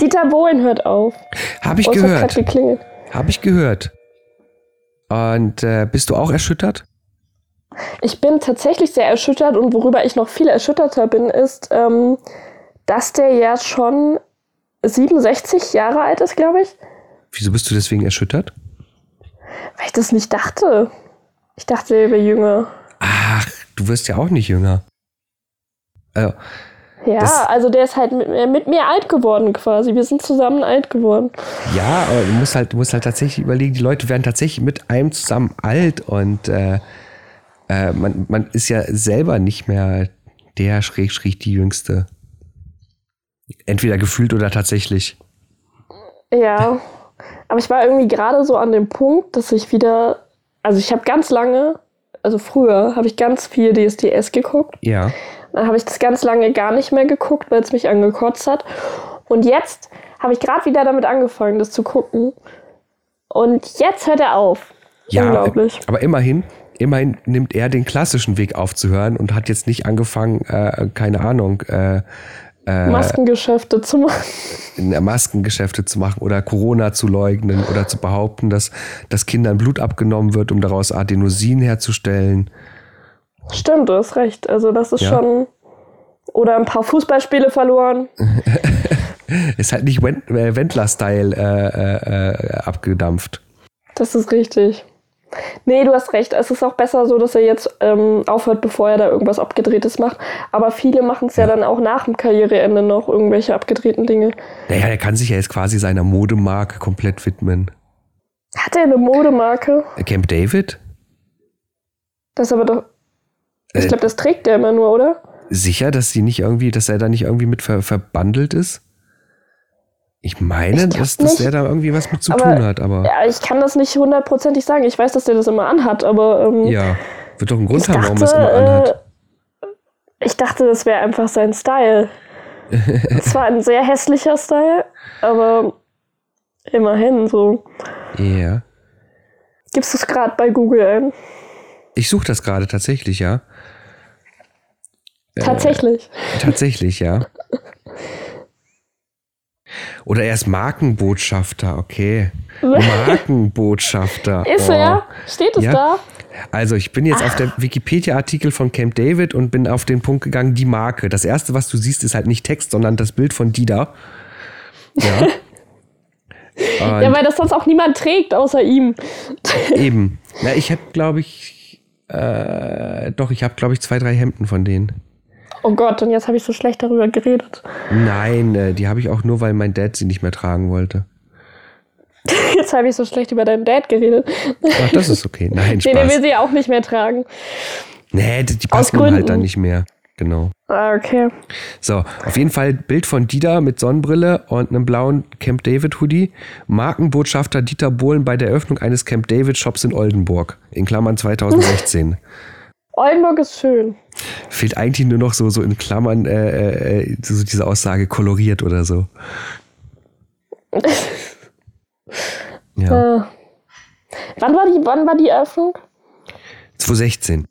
Speaker 4: Dieter Bohlen hört auf.
Speaker 3: Habe ich
Speaker 4: Oh, es hat
Speaker 3: gehört. Habe ich gehört. Und äh, bist du auch erschüttert?
Speaker 4: Ich bin tatsächlich sehr erschüttert und worüber ich noch viel erschütterter bin, ist, ähm, dass der ja schon 67 Jahre alt ist, glaube ich.
Speaker 3: Wieso bist du deswegen erschüttert?
Speaker 4: Weil ich das nicht dachte. Ich dachte, er wäre jünger.
Speaker 3: Ach, du wirst ja auch nicht jünger. Also,
Speaker 4: Ja, also der ist halt mit, äh, mit mir alt geworden quasi. Wir sind zusammen alt geworden.
Speaker 3: ja, aber du musst halt, du musst halt tatsächlich überlegen, die Leute werden tatsächlich mit einem zusammen alt und äh, äh, man, man ist ja selber nicht mehr der schräg schräg die Jüngste. Entweder gefühlt oder tatsächlich.
Speaker 4: Ja, aber ich war irgendwie gerade so an dem Punkt, dass ich wieder, also ich habe ganz lange, also früher habe ich ganz viel DSDS geguckt.
Speaker 3: Ja.
Speaker 4: Dann habe ich das ganz lange gar nicht mehr geguckt, weil es mich angekotzt hat. Und jetzt habe ich gerade wieder damit angefangen, das zu gucken. Und jetzt hört er auf.
Speaker 3: Ja,
Speaker 4: Unglaublich.
Speaker 3: aber immerhin, immerhin nimmt er den klassischen Weg aufzuhören und hat jetzt nicht angefangen, äh, keine Ahnung, äh, äh,
Speaker 4: Maskengeschäfte zu machen.
Speaker 3: Maskengeschäfte zu machen oder Corona zu leugnen oder zu behaupten, dass, dass Kindern Blut abgenommen wird, um daraus Adenosin herzustellen.
Speaker 4: Stimmt, du hast recht. Also das ist
Speaker 3: Ja.
Speaker 4: schon. Oder ein paar Fußballspiele verloren.
Speaker 3: Ist halt nicht äh, Wendler-Style äh, äh, abgedampft.
Speaker 4: Das ist richtig. Nee, du hast recht. Es ist auch besser so, dass er jetzt ähm, aufhört, bevor er da irgendwas Abgedrehtes macht. Aber viele machen es ja. dann auch nach dem Karriereende noch, irgendwelche abgedrehten Dinge.
Speaker 3: Naja, er kann sich ja jetzt quasi seiner Modemarke komplett widmen.
Speaker 4: Hat er eine Modemarke?
Speaker 3: Camp David?
Speaker 4: Das ist aber doch. Ich
Speaker 3: Äh,
Speaker 4: glaube, das trägt er immer nur, oder?
Speaker 3: Sicher, dass sie nicht irgendwie, dass er da nicht irgendwie mit ver verbandelt ist? Ich meine,
Speaker 4: Ich
Speaker 3: dass, dass
Speaker 4: nicht.
Speaker 3: er da irgendwie was mit zu
Speaker 4: Aber-
Speaker 3: tun hat, aber
Speaker 4: Ja, ich kann das nicht hundertprozentig sagen. Ich weiß, dass der das immer anhat, aber. Ähm,
Speaker 3: ja, wird doch einen Grund
Speaker 4: ich
Speaker 3: haben, warum er es
Speaker 4: dachte,
Speaker 3: immer anhat.
Speaker 4: äh, ich dachte, das wäre einfach sein Style. Es war ein sehr hässlicher Style, aber immerhin so.
Speaker 3: Ja.
Speaker 4: Gibst du es gerade bei Google ein?
Speaker 3: Ich suche das gerade tatsächlich, ja. Äh,
Speaker 4: Tatsächlich.
Speaker 3: Tatsächlich, ja. Oder er ist Markenbotschafter, okay. Markenbotschafter.
Speaker 4: Ist
Speaker 3: oh.
Speaker 4: er? Steht es
Speaker 3: Ja.
Speaker 4: da?
Speaker 3: Also, ich bin jetzt auf der Wikipedia-Artikel von Camp David und bin auf den Punkt gegangen, die Marke. Das erste, was du siehst, ist halt nicht Text, sondern das Bild von Dida. Ja.
Speaker 4: Ja, weil das sonst auch niemand trägt, außer ihm.
Speaker 3: Eben. Na, ich habe, glaube ich, äh, doch, ich habe, glaube ich, zwei, drei Hemden von denen.
Speaker 4: Oh Gott, und jetzt habe ich so schlecht darüber geredet.
Speaker 3: Nein, äh, die habe ich auch nur, weil mein Dad sie nicht mehr tragen wollte.
Speaker 4: Jetzt habe ich so schlecht über deinen Dad geredet.
Speaker 3: Ach, das ist okay. Nein,
Speaker 4: Nee, der will
Speaker 3: Spaß.
Speaker 4: sie auch nicht mehr tragen.
Speaker 3: Nee, die, passen halt dann nicht mehr. Genau.
Speaker 4: Ah, okay.
Speaker 3: So, auf jeden Fall Bild von Dieter mit Sonnenbrille und einem blauen Camp David Hoodie. Markenbotschafter Dieter Bohlen bei der Eröffnung eines Camp David Shops in Oldenburg. In Klammern 2016.
Speaker 4: Oldenburg ist schön.
Speaker 3: Fehlt eigentlich nur noch so, so in Klammern äh, äh, so diese Aussage koloriert oder so. Ja,
Speaker 4: Äh, wann, war die, wann war die Eröffnung?
Speaker 3: 2016.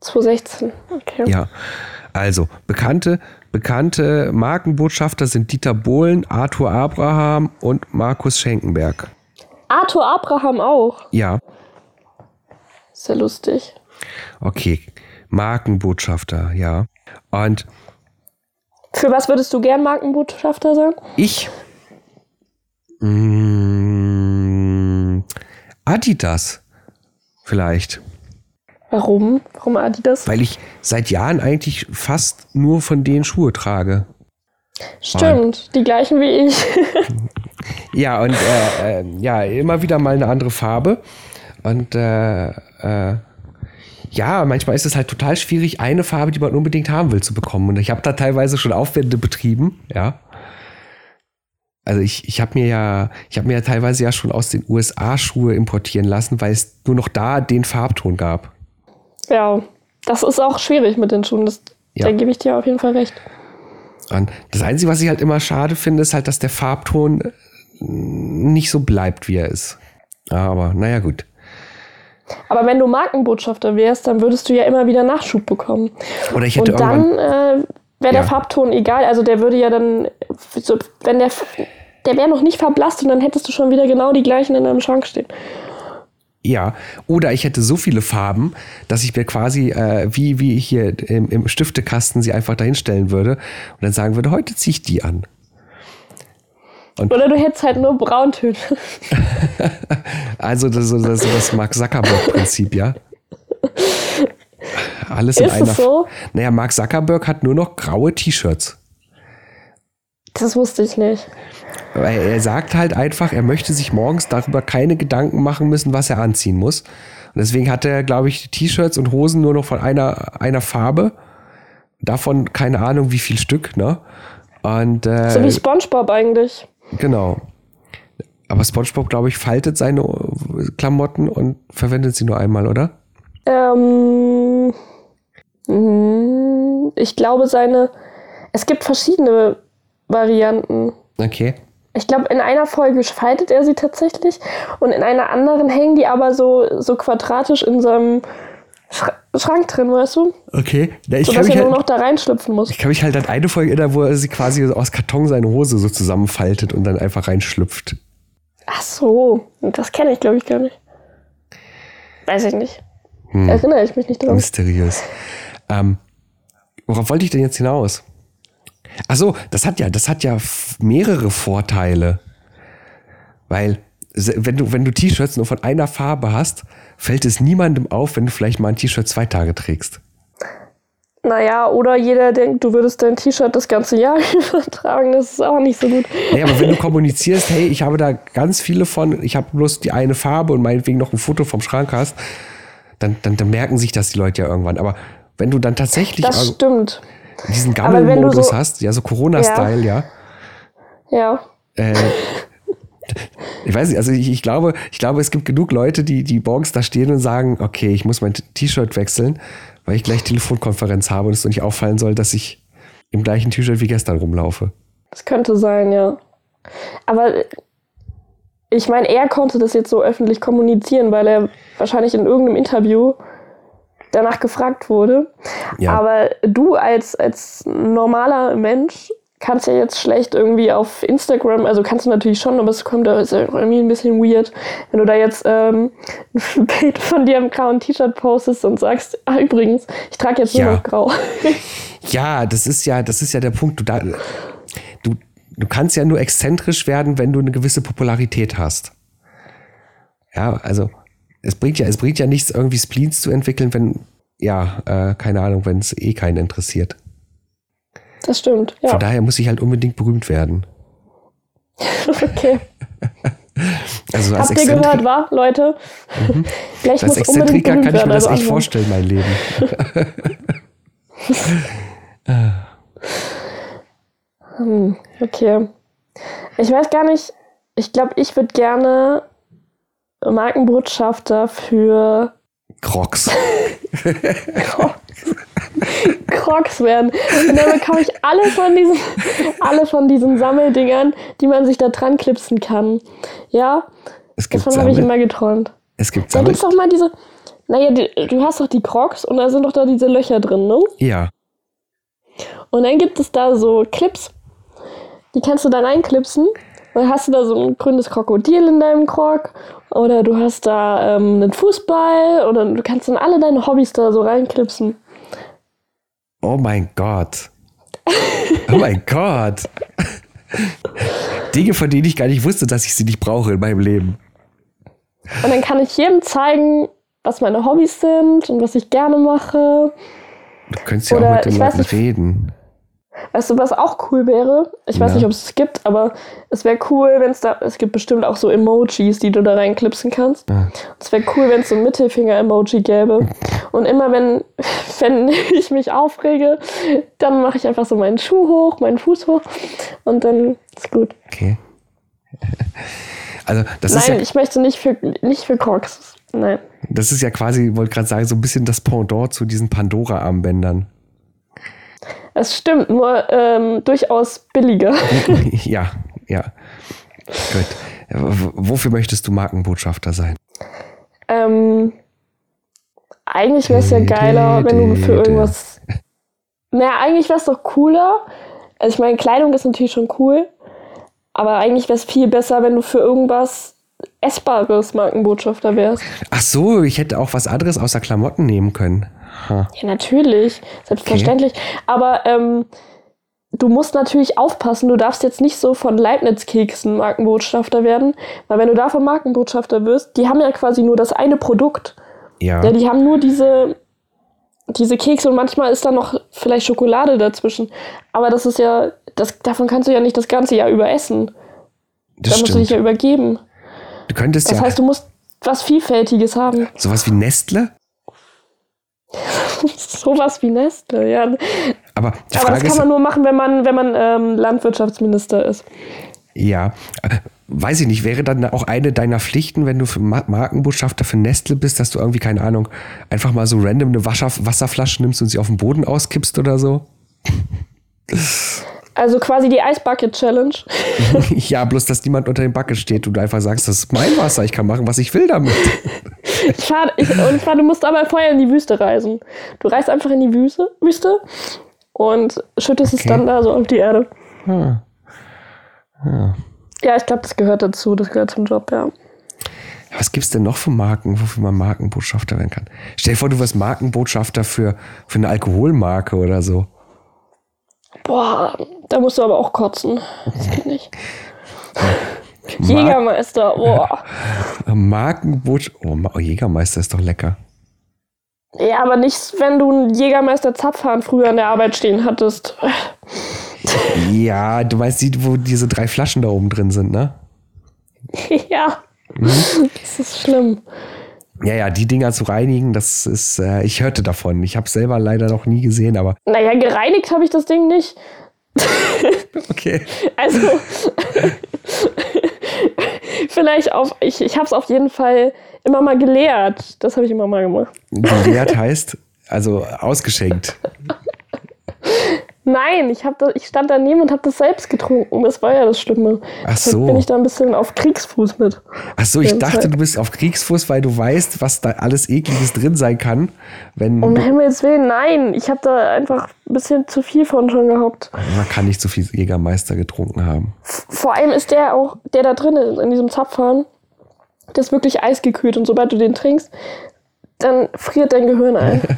Speaker 4: 2016. Okay.
Speaker 3: Ja. Also, bekannte, bekannte Markenbotschafter sind Dieter Bohlen, Arthur Abraham und Markus Schenkenberg.
Speaker 4: Arthur Abraham auch.
Speaker 3: Ja,
Speaker 4: Ist ja lustig.
Speaker 3: Okay. Markenbotschafter, ja. Und
Speaker 4: Für was würdest du gern Markenbotschafter sein?
Speaker 3: ich. Mm, Adidas. Vielleicht.
Speaker 4: Warum? Warum Adidas?
Speaker 3: Weil ich seit Jahren eigentlich fast nur von denen Schuhe trage.
Speaker 4: Stimmt, die gleichen wie ich.
Speaker 3: Ja, und äh, äh, ja, immer wieder mal eine andere Farbe. Und äh, äh, ja, manchmal ist es halt total schwierig, eine Farbe, die man unbedingt haben will, zu bekommen. Und ich habe da teilweise schon Aufwände betrieben, ja. Also ich, ich habe mir ja, ich habe mir ja teilweise ja schon aus den USA Schuhe importieren lassen, weil es nur noch da den Farbton gab.
Speaker 4: ja, das ist auch schwierig mit den Schuhen. Das,
Speaker 3: Ja.
Speaker 4: Da gebe ich dir auf jeden Fall recht.
Speaker 3: Und das Einzige, was ich halt immer schade finde, ist halt, dass der Farbton äh, nicht so bleibt, wie er ist. Aber naja, gut.
Speaker 4: Aber wenn du Markenbotschafter wärst, dann würdest du ja immer wieder Nachschub bekommen.
Speaker 3: Oder ich hätte
Speaker 4: Und dann äh, wäre
Speaker 3: Ja.
Speaker 4: der Farbton egal. Also der würde ja dann, so, wenn der, der wäre noch nicht verblasst und dann hättest du schon wieder genau die gleichen in deinem Schrank stehen.
Speaker 3: Ja, oder ich hätte so viele Farben, dass ich mir quasi, äh, wie, wie hier im, im Stiftekasten sie einfach dahinstellen würde und dann sagen würde, heute ziehe ich die an.
Speaker 4: Oder du hättest halt nur Brauntöne.
Speaker 3: Also das, das, das, das Mark Zuckerberg-Prinzip, ja. Alles in
Speaker 4: Ist
Speaker 3: einer.
Speaker 4: es so?
Speaker 3: Naja, Mark Zuckerberg hat nur noch graue T-Shirts.
Speaker 4: Das wusste ich nicht.
Speaker 3: Weil er sagt halt einfach, er möchte sich morgens darüber keine Gedanken machen müssen, was er anziehen muss. Und deswegen hat er, glaube ich, T-Shirts und Hosen nur noch von einer, einer Farbe. Davon keine Ahnung, wie viel Stück, ne? Und äh,
Speaker 4: So wie Spongebob eigentlich.
Speaker 3: Genau. Aber SpongeBob, glaube ich, faltet seine Klamotten und verwendet sie nur einmal, oder?
Speaker 4: Ähm, mm, ich glaube, seine. Es gibt verschiedene Varianten.
Speaker 3: Okay.
Speaker 4: Ich glaube, in einer Folge faltet er sie tatsächlich und in einer anderen hängen die aber so, so quadratisch in seinem Schrank drin, weißt du?
Speaker 3: Okay. Ja, ich, kann mich
Speaker 4: er nur
Speaker 3: halt,
Speaker 4: noch da reinschlüpfen muss.
Speaker 3: ich kann mich halt an eine Folge erinnern, wo er sie quasi aus Karton seine Hose so zusammenfaltet und dann einfach reinschlüpft.
Speaker 4: Ach so, das kenne ich, glaube ich, gar nicht. Weiß ich nicht.
Speaker 3: Hm.
Speaker 4: Erinnere ich mich nicht dran.
Speaker 3: Mysteriös. Ähm, worauf wollte ich denn jetzt hinaus? Ach so, das hat ja, das hat ja mehrere Vorteile. Weil, wenn du, wenn du T-Shirts nur von einer Farbe hast, fällt es niemandem auf, wenn du vielleicht mal ein T-Shirt zwei Tage trägst.
Speaker 4: Naja, oder jeder denkt, du würdest dein T-Shirt das ganze Jahr übertragen. Das ist auch nicht so gut.
Speaker 3: Naja, aber wenn du kommunizierst, hey, ich habe da ganz viele von, ich habe bloß die eine Farbe und meinetwegen noch ein Foto vom Schrank hast, dann, dann, dann merken sich das die Leute ja irgendwann. Aber wenn du dann tatsächlich
Speaker 4: Das
Speaker 3: also
Speaker 4: stimmt.
Speaker 3: diesen Gammelmodus
Speaker 4: so-
Speaker 3: hast, ja, so Corona-Style, ja,
Speaker 4: Ja.
Speaker 3: Äh, ich weiß nicht, also ich, ich glaube, ich glaube, es gibt genug Leute, die, die morgens da stehen und sagen, okay, ich muss mein T-Shirt wechseln, weil ich gleich Telefonkonferenz habe und es so nicht auffallen soll, dass ich im gleichen T-Shirt wie gestern rumlaufe.
Speaker 4: Das könnte sein, ja. Aber ich meine, er konnte das jetzt so öffentlich kommunizieren, weil er wahrscheinlich in irgendeinem Interview danach gefragt wurde.
Speaker 3: Ja.
Speaker 4: Aber du als, als normaler Mensch kannst ja jetzt schlecht irgendwie auf Instagram, also kannst du natürlich schon, aber es kommt da ist irgendwie ein bisschen weird, wenn du da jetzt ähm, ein Bild von dir im grauen T-Shirt postest und sagst, ah übrigens, ich trage jetzt nur
Speaker 3: Ja.
Speaker 4: noch grau.
Speaker 3: Ja, das ist ja, das ist ja der Punkt. Du, da, du, du kannst ja nur exzentrisch werden, wenn du eine gewisse Popularität hast. Ja, also es bringt ja, es bringt ja nichts, irgendwie Spleens zu entwickeln, wenn, ja, äh, keine Ahnung, wenn es eh keinen interessiert.
Speaker 4: Das stimmt, ja.
Speaker 3: Von daher muss ich halt unbedingt berühmt werden.
Speaker 4: okay.
Speaker 3: Also als
Speaker 4: Habt ihr gehört, wa, Leute? Gleich
Speaker 3: als
Speaker 4: muss
Speaker 3: Exzentriker kann ich mir das echt vorstellen, mein Leben.
Speaker 4: Hm, okay. Ich weiß gar nicht, ich glaube, ich würde gerne Markenbotschafter für
Speaker 3: Crocs.
Speaker 4: Crocs werden. Und dann bekomme ich alle von diesen, alle von diesen Sammeldingern, die man sich da dran klipsen kann. Ja,
Speaker 3: Es
Speaker 4: davon habe ich immer geträumt.
Speaker 3: es gibt
Speaker 4: Da
Speaker 3: Sammel,
Speaker 4: gibt's doch mal diese, naja, die, du hast doch die Crocs und da sind doch da diese Löcher drin, ne?
Speaker 3: ja,
Speaker 4: Und dann gibt es da so Clips, die kannst du dann einklipsen. Und dann hast du da so ein grünes Krokodil in deinem Krog. Oder du hast da ähm, einen Fußball. Oder du kannst dann alle deine Hobbys da so reinklipsen.
Speaker 3: Oh mein Gott. Oh mein Gott. Dinge, von denen ich gar nicht wusste, dass ich sie nicht brauche in meinem Leben.
Speaker 4: Und dann kann ich jedem zeigen, was meine Hobbys sind und was ich gerne mache.
Speaker 3: Du könntest ja
Speaker 4: Oder
Speaker 3: auch mit den Leuten
Speaker 4: nicht-
Speaker 3: reden.
Speaker 4: Weißt du, was auch cool wäre? Ich weiß
Speaker 3: Na?
Speaker 4: nicht, ob es es gibt, aber es wäre cool, wenn es da. Es gibt bestimmt auch so Emojis, die du da reinklipsen kannst.
Speaker 3: Ja.
Speaker 4: Es wäre cool, wenn es so ein Mittelfinger-Emoji gäbe. Und immer wenn, wenn ich mich aufrege, dann mache ich einfach so meinen Schuh hoch, meinen Fuß hoch und dann ist gut.
Speaker 3: Okay. Also, das ist
Speaker 4: Nein,
Speaker 3: ja,
Speaker 4: ich möchte nicht für, nicht für Crocs. Nein.
Speaker 3: das ist ja quasi, wollte gerade sagen, so ein bisschen das Pendant zu diesen Pandora-Armbändern.
Speaker 4: Es stimmt, nur ähm, durchaus billiger.
Speaker 3: ja, ja. Gut. W- Wofür möchtest du Markenbotschafter sein?
Speaker 4: Ähm, eigentlich wäre es ja geiler, wenn du für irgendwas. Naja, eigentlich wäre es doch cooler. Also ich meine, Kleidung ist natürlich schon cool, aber eigentlich wäre es viel besser, wenn du für irgendwas Essbares Markenbotschafter wärst.
Speaker 3: Ach so, ich hätte auch was anderes außer Klamotten nehmen können. Ha.
Speaker 4: Ja, natürlich, selbstverständlich. Aber ähm, du musst natürlich aufpassen, du darfst jetzt nicht so von Leibniz-Keksen Markenbotschafter werden, weil wenn du davon Markenbotschafter wirst, die haben ja quasi nur das eine Produkt.
Speaker 3: Ja.
Speaker 4: Ja, die haben nur diese, diese Kekse und manchmal ist da noch vielleicht Schokolade dazwischen. Aber das ist ja, das, davon kannst du ja nicht das ganze Jahr über essen.
Speaker 3: das
Speaker 4: da musst du dich ja übergeben.
Speaker 3: Du könntest
Speaker 4: Das
Speaker 3: ja
Speaker 4: heißt, du musst was Vielfältiges haben.
Speaker 3: sowas wie Nestle,
Speaker 4: Sowas wie Nestle, ja.
Speaker 3: aber
Speaker 4: Aber das kann man nur machen, wenn man, wenn man ähm, Landwirtschaftsminister ist.
Speaker 3: ja, äh, weiß ich nicht, wäre dann auch eine deiner Pflichten, wenn du für Ma Markenbotschafter für Nestle bist, dass du irgendwie, keine Ahnung, einfach mal so random eine Wasser Wasserflasche nimmst und sie auf den Boden auskippst oder so?
Speaker 4: Also quasi die Eisbucket Challenge.
Speaker 3: ja, bloß, dass niemand unter dem Backe steht und du einfach sagst, das ist mein Wasser, ich kann machen, was ich will damit.
Speaker 4: Fahr, ich, und zwar, du musst aber vorher in die Wüste reisen. Du reist einfach in die Wüste, Wüste und schüttest es
Speaker 3: Okay.
Speaker 4: dann da so auf die Erde.
Speaker 3: Hm.
Speaker 4: Ja, ich glaube, das gehört dazu. Das gehört zum Job, ja.
Speaker 3: Was gibt's denn noch für Marken, wofür man Markenbotschafter werden kann? Stell dir vor, du wirst Markenbotschafter für, für eine Alkoholmarke oder so.
Speaker 4: Boah, da musst du aber auch kotzen. Das geht nicht. Jägermeister, boah.
Speaker 3: Markenbotschafter. Oh, oh, Jägermeister ist doch lecker.
Speaker 4: Ja, aber nicht, wenn du einen Jägermeister Zapfhahn früher in der Arbeit stehen hattest.
Speaker 3: Ja, du meinst die, wo diese drei Flaschen da oben drin sind, ne?
Speaker 4: ja.
Speaker 3: Mhm.
Speaker 4: Das ist schlimm.
Speaker 3: Ja, ja, die Dinger zu reinigen, das ist, äh, ich hörte davon. Ich habe selber leider noch nie gesehen, aber
Speaker 4: Naja, gereinigt habe ich das Ding nicht.
Speaker 3: okay.
Speaker 4: Also, vielleicht auf, ich, ich habe es auf jeden Fall immer mal geleert. Das habe ich immer mal gemacht.
Speaker 3: Geleert heißt, also ausgeschenkt.
Speaker 4: Nein, ich, das, ich stand daneben und habe das selbst getrunken. Das war ja das Schlimme.
Speaker 3: Ach
Speaker 4: Deshalb
Speaker 3: so.
Speaker 4: bin ich da ein bisschen auf Kriegsfuß mit.
Speaker 3: Ach so, ich dachte,
Speaker 4: Zeit.
Speaker 3: du bist auf Kriegsfuß, weil du weißt, was da alles Ekliges drin sein kann, wenn
Speaker 4: Um Himmels Willen, nein. Ich habe da einfach ein bisschen zu viel von schon gehabt.
Speaker 3: man kann nicht so viel Jägermeister getrunken haben.
Speaker 4: Vor allem ist der auch, der da drin ist, in diesem Zapfhahn, der ist wirklich eisgekühlt. Und sobald du den trinkst, dann friert dein Gehirn ein.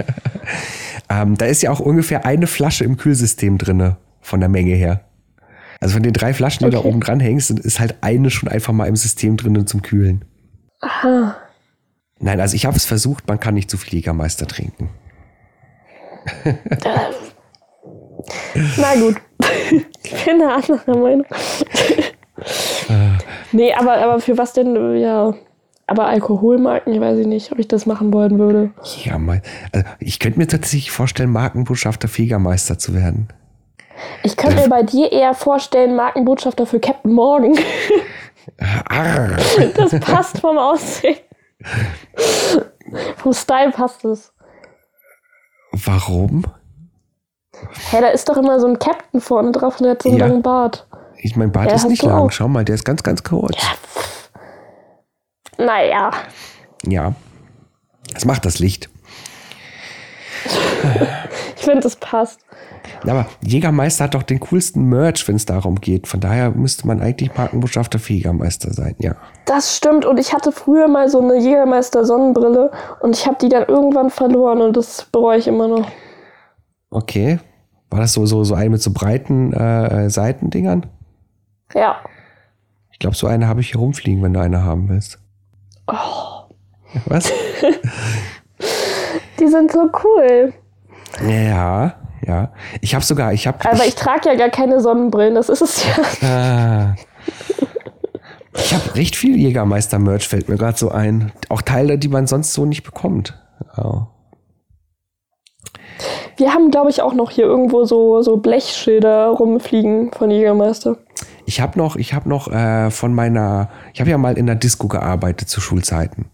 Speaker 3: Ähm, da ist ja auch ungefähr eine Flasche im Kühlsystem drinne, von der Menge her. Also von den drei Flaschen, die
Speaker 4: Okay.
Speaker 3: da oben dran hängst, ist halt eine schon einfach mal im System drin zum Kühlen.
Speaker 4: Aha.
Speaker 3: Nein, also ich habe es versucht, man kann nicht zu viel Jägermeister trinken.
Speaker 4: Na gut. ich bin eine andere Meinung. nee, aber, aber für was denn, ja. Aber Alkoholmarken, ich weiß ich nicht, ob ich das machen wollen würde.
Speaker 3: Jägermeister. Also ich könnte mir tatsächlich vorstellen, Markenbotschafter für Jägermeister zu werden.
Speaker 4: Ich könnte mir bei dir eher vorstellen, Markenbotschafter für Captain Morgan.
Speaker 3: Arr.
Speaker 4: Das passt vom Aussehen. vom Style passt es.
Speaker 3: Warum?
Speaker 4: Hä, da ist doch immer so ein Captain vorne drauf und der hat so einen
Speaker 3: Ja.
Speaker 4: langen Bart.
Speaker 3: Ich mein Bart
Speaker 4: Ja,
Speaker 3: ist nicht lang.
Speaker 4: auch.
Speaker 3: Schau mal, der ist ganz, ganz kurz.
Speaker 4: Naja.
Speaker 3: Ja. Das macht das Licht.
Speaker 4: Ich finde, das passt.
Speaker 3: Aber Jägermeister hat doch den coolsten Merch, wenn es darum geht. Von daher müsste man eigentlich Markenbotschafter für Jägermeister sein, ja.
Speaker 4: Das stimmt. Und ich hatte früher mal so eine Jägermeister Sonnenbrille und ich habe die dann irgendwann verloren und das bereue ich immer noch.
Speaker 3: Okay. War das so, so, so eine mit so breiten äh, Seitendingern?
Speaker 4: Ja.
Speaker 3: Ich glaube, so eine habe ich hier rumfliegen, wenn du eine haben willst.
Speaker 4: Oh,
Speaker 3: Was?
Speaker 4: die sind so cool.
Speaker 3: ja, ja. Ich habe sogar, ich habe.
Speaker 4: Aber ich trage ja gar keine Sonnenbrillen, das ist es ja.
Speaker 3: Ah. Ich habe recht viel Jägermeister-Merch, fällt mir gerade so ein. Auch Teile, die man sonst so nicht bekommt. Ja.
Speaker 4: Wir haben, glaube ich, auch noch hier irgendwo so, so Blechschilder rumfliegen von Jägermeister.
Speaker 3: Ich habe noch, ich habe noch äh, von meiner, ich habe ja mal in der Disco gearbeitet zu Schulzeiten.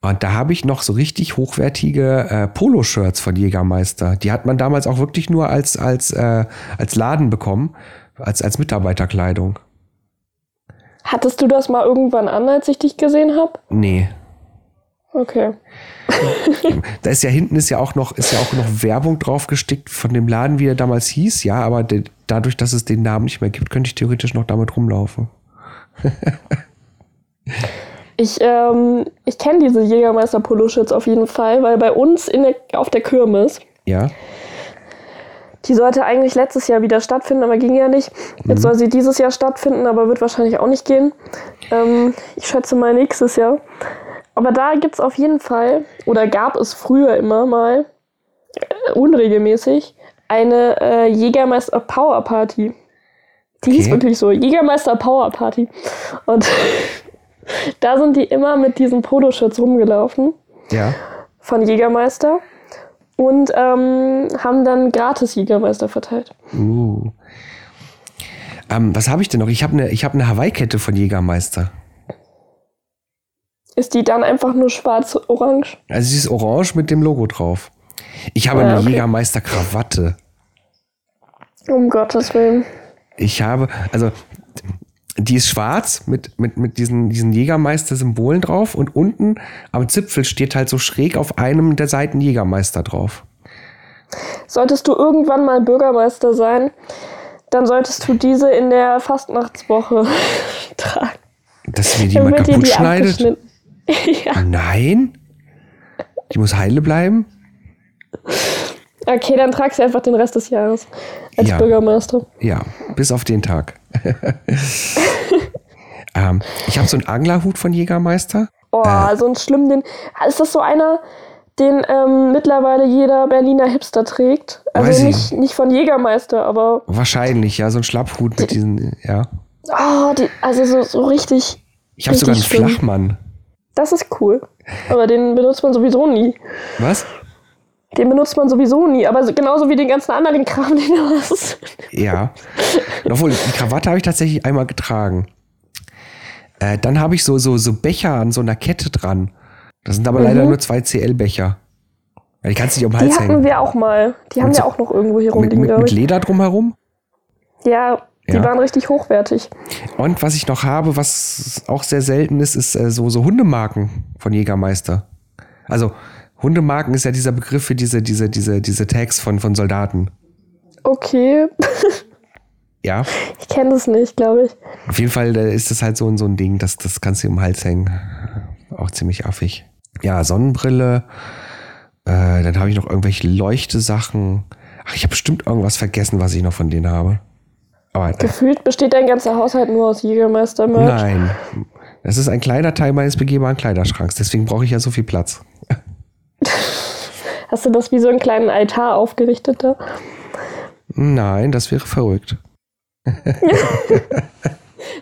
Speaker 3: Und da habe ich noch so richtig hochwertige äh, Poloshirts von Jägermeister. Die hat man damals auch wirklich nur als als äh, als Laden bekommen, als als Mitarbeiterkleidung.
Speaker 4: Hattest du das mal irgendwann an, als ich dich gesehen habe?
Speaker 3: Nee,
Speaker 4: Okay.
Speaker 3: da ist ja hinten ist ja auch noch ist ja auch noch Werbung drauf gestickt von dem Laden, wie er damals hieß. Ja, aber de, dadurch, dass es den Namen nicht mehr gibt, könnte ich theoretisch noch damit rumlaufen.
Speaker 4: Ich, ähm, ich kenne diese Jägermeister-Poloshirts auf jeden Fall, weil bei uns in der, auf der Kirmes,
Speaker 3: Ja,
Speaker 4: die sollte eigentlich letztes Jahr wieder stattfinden, aber ging ja nicht. Jetzt soll sie dieses Jahr stattfinden, aber wird wahrscheinlich auch nicht gehen. Ähm, ich schätze mal nächstes Jahr. Aber da gibt es auf jeden Fall, oder gab es früher immer mal, äh, unregelmäßig, eine äh, Jägermeister Power Party. Die hieß
Speaker 3: Okay.
Speaker 4: wirklich so, Jägermeister Power Party. Und da sind die immer mit diesen Poloshirts rumgelaufen
Speaker 3: ja.
Speaker 4: von Jägermeister und ähm, haben dann gratis Jägermeister verteilt.
Speaker 3: Uh. Ähm, was habe ich denn noch? Ich habe eine hab ne Hawaii-Kette von Jägermeister.
Speaker 4: Ist die dann einfach nur schwarz-orange?
Speaker 3: Also sie ist orange mit dem Logo drauf. Ich habe
Speaker 4: Ah,
Speaker 3: eine
Speaker 4: okay.
Speaker 3: Jägermeister-Krawatte.
Speaker 4: Um Gottes Willen.
Speaker 3: Ich habe, also die ist schwarz mit, mit, mit diesen, diesen Jägermeister-Symbolen drauf und unten am Zipfel steht halt so schräg auf einem der Seiten Jägermeister drauf.
Speaker 4: Solltest du irgendwann mal Bürgermeister sein, dann solltest du diese in der Fastnachtswoche tragen.
Speaker 3: Dass mir die mal kaputt
Speaker 4: die
Speaker 3: schneidet?
Speaker 4: ja.
Speaker 3: Nein. Die muss heile bleiben.
Speaker 4: Okay, dann trag sie einfach den Rest des Jahres als
Speaker 3: Ja.
Speaker 4: Bürgermeister.
Speaker 3: Ja, bis auf den Tag. ähm, ich habe so einen Anglerhut von Jägermeister.
Speaker 4: Oh,
Speaker 3: Äh.
Speaker 4: so ein schlimm, den. Ist das so einer, den ähm, mittlerweile jeder Berliner Hipster trägt? Also
Speaker 3: Weiß ich
Speaker 4: nicht, nicht von Jägermeister, aber.
Speaker 3: Wahrscheinlich, ja, so ein Schlapphut mit diesen, ja.
Speaker 4: Oh, die, also so, so richtig.
Speaker 3: Ich habe sogar einen
Speaker 4: schlimm.
Speaker 3: Flachmann.
Speaker 4: Das ist cool. Aber den benutzt man sowieso nie.
Speaker 3: Was?
Speaker 4: Den benutzt man sowieso nie. Aber so- genauso wie den ganzen anderen Kram, den du hast.
Speaker 3: Ja. Obwohl, die Krawatte habe ich tatsächlich einmal getragen. Äh, dann habe ich so, so, so Becher an so einer Kette dran. Das sind aber leider nur zwei CL-Becher. Die kannst du nicht um den
Speaker 4: Mhm. Die
Speaker 3: Hals
Speaker 4: hatten
Speaker 3: hängen.
Speaker 4: wir auch mal. Die haben
Speaker 3: Und
Speaker 4: wir
Speaker 3: so-
Speaker 4: auch noch irgendwo hier
Speaker 3: Mit,
Speaker 4: rumliegen,
Speaker 3: mit, mit
Speaker 4: ich.
Speaker 3: Leder drumherum.
Speaker 4: Ja, die
Speaker 3: Ja.
Speaker 4: waren richtig hochwertig.
Speaker 3: Und was ich noch habe, was auch sehr selten ist, ist äh, so, so Hundemarken von Jägermeister. Also Hundemarken ist ja dieser Begriff für diese, diese, diese, diese Tags von, von Soldaten.
Speaker 4: Okay.
Speaker 3: Ja,
Speaker 4: ich kenne das nicht, glaube ich.
Speaker 3: auf jeden Fall äh, ist das halt so, ein- so ein Ding, das, das kannst du im Hals hängen. Auch ziemlich affig. Ja, Sonnenbrille. Äh, dann habe ich noch irgendwelche Leuchtesachen. Ach, ich habe bestimmt irgendwas vergessen, was ich noch von denen habe. Aber
Speaker 4: Gefühlt besteht dein ganzer Haushalt nur aus Jägermeister-Merch.
Speaker 3: nein, das ist ein kleiner Teil meines begehbaren Kleiderschranks. Deswegen brauche ich ja so viel Platz.
Speaker 4: Hast du das wie so einen kleinen Altar aufgerichtet da?
Speaker 3: Nein, das wäre verrückt.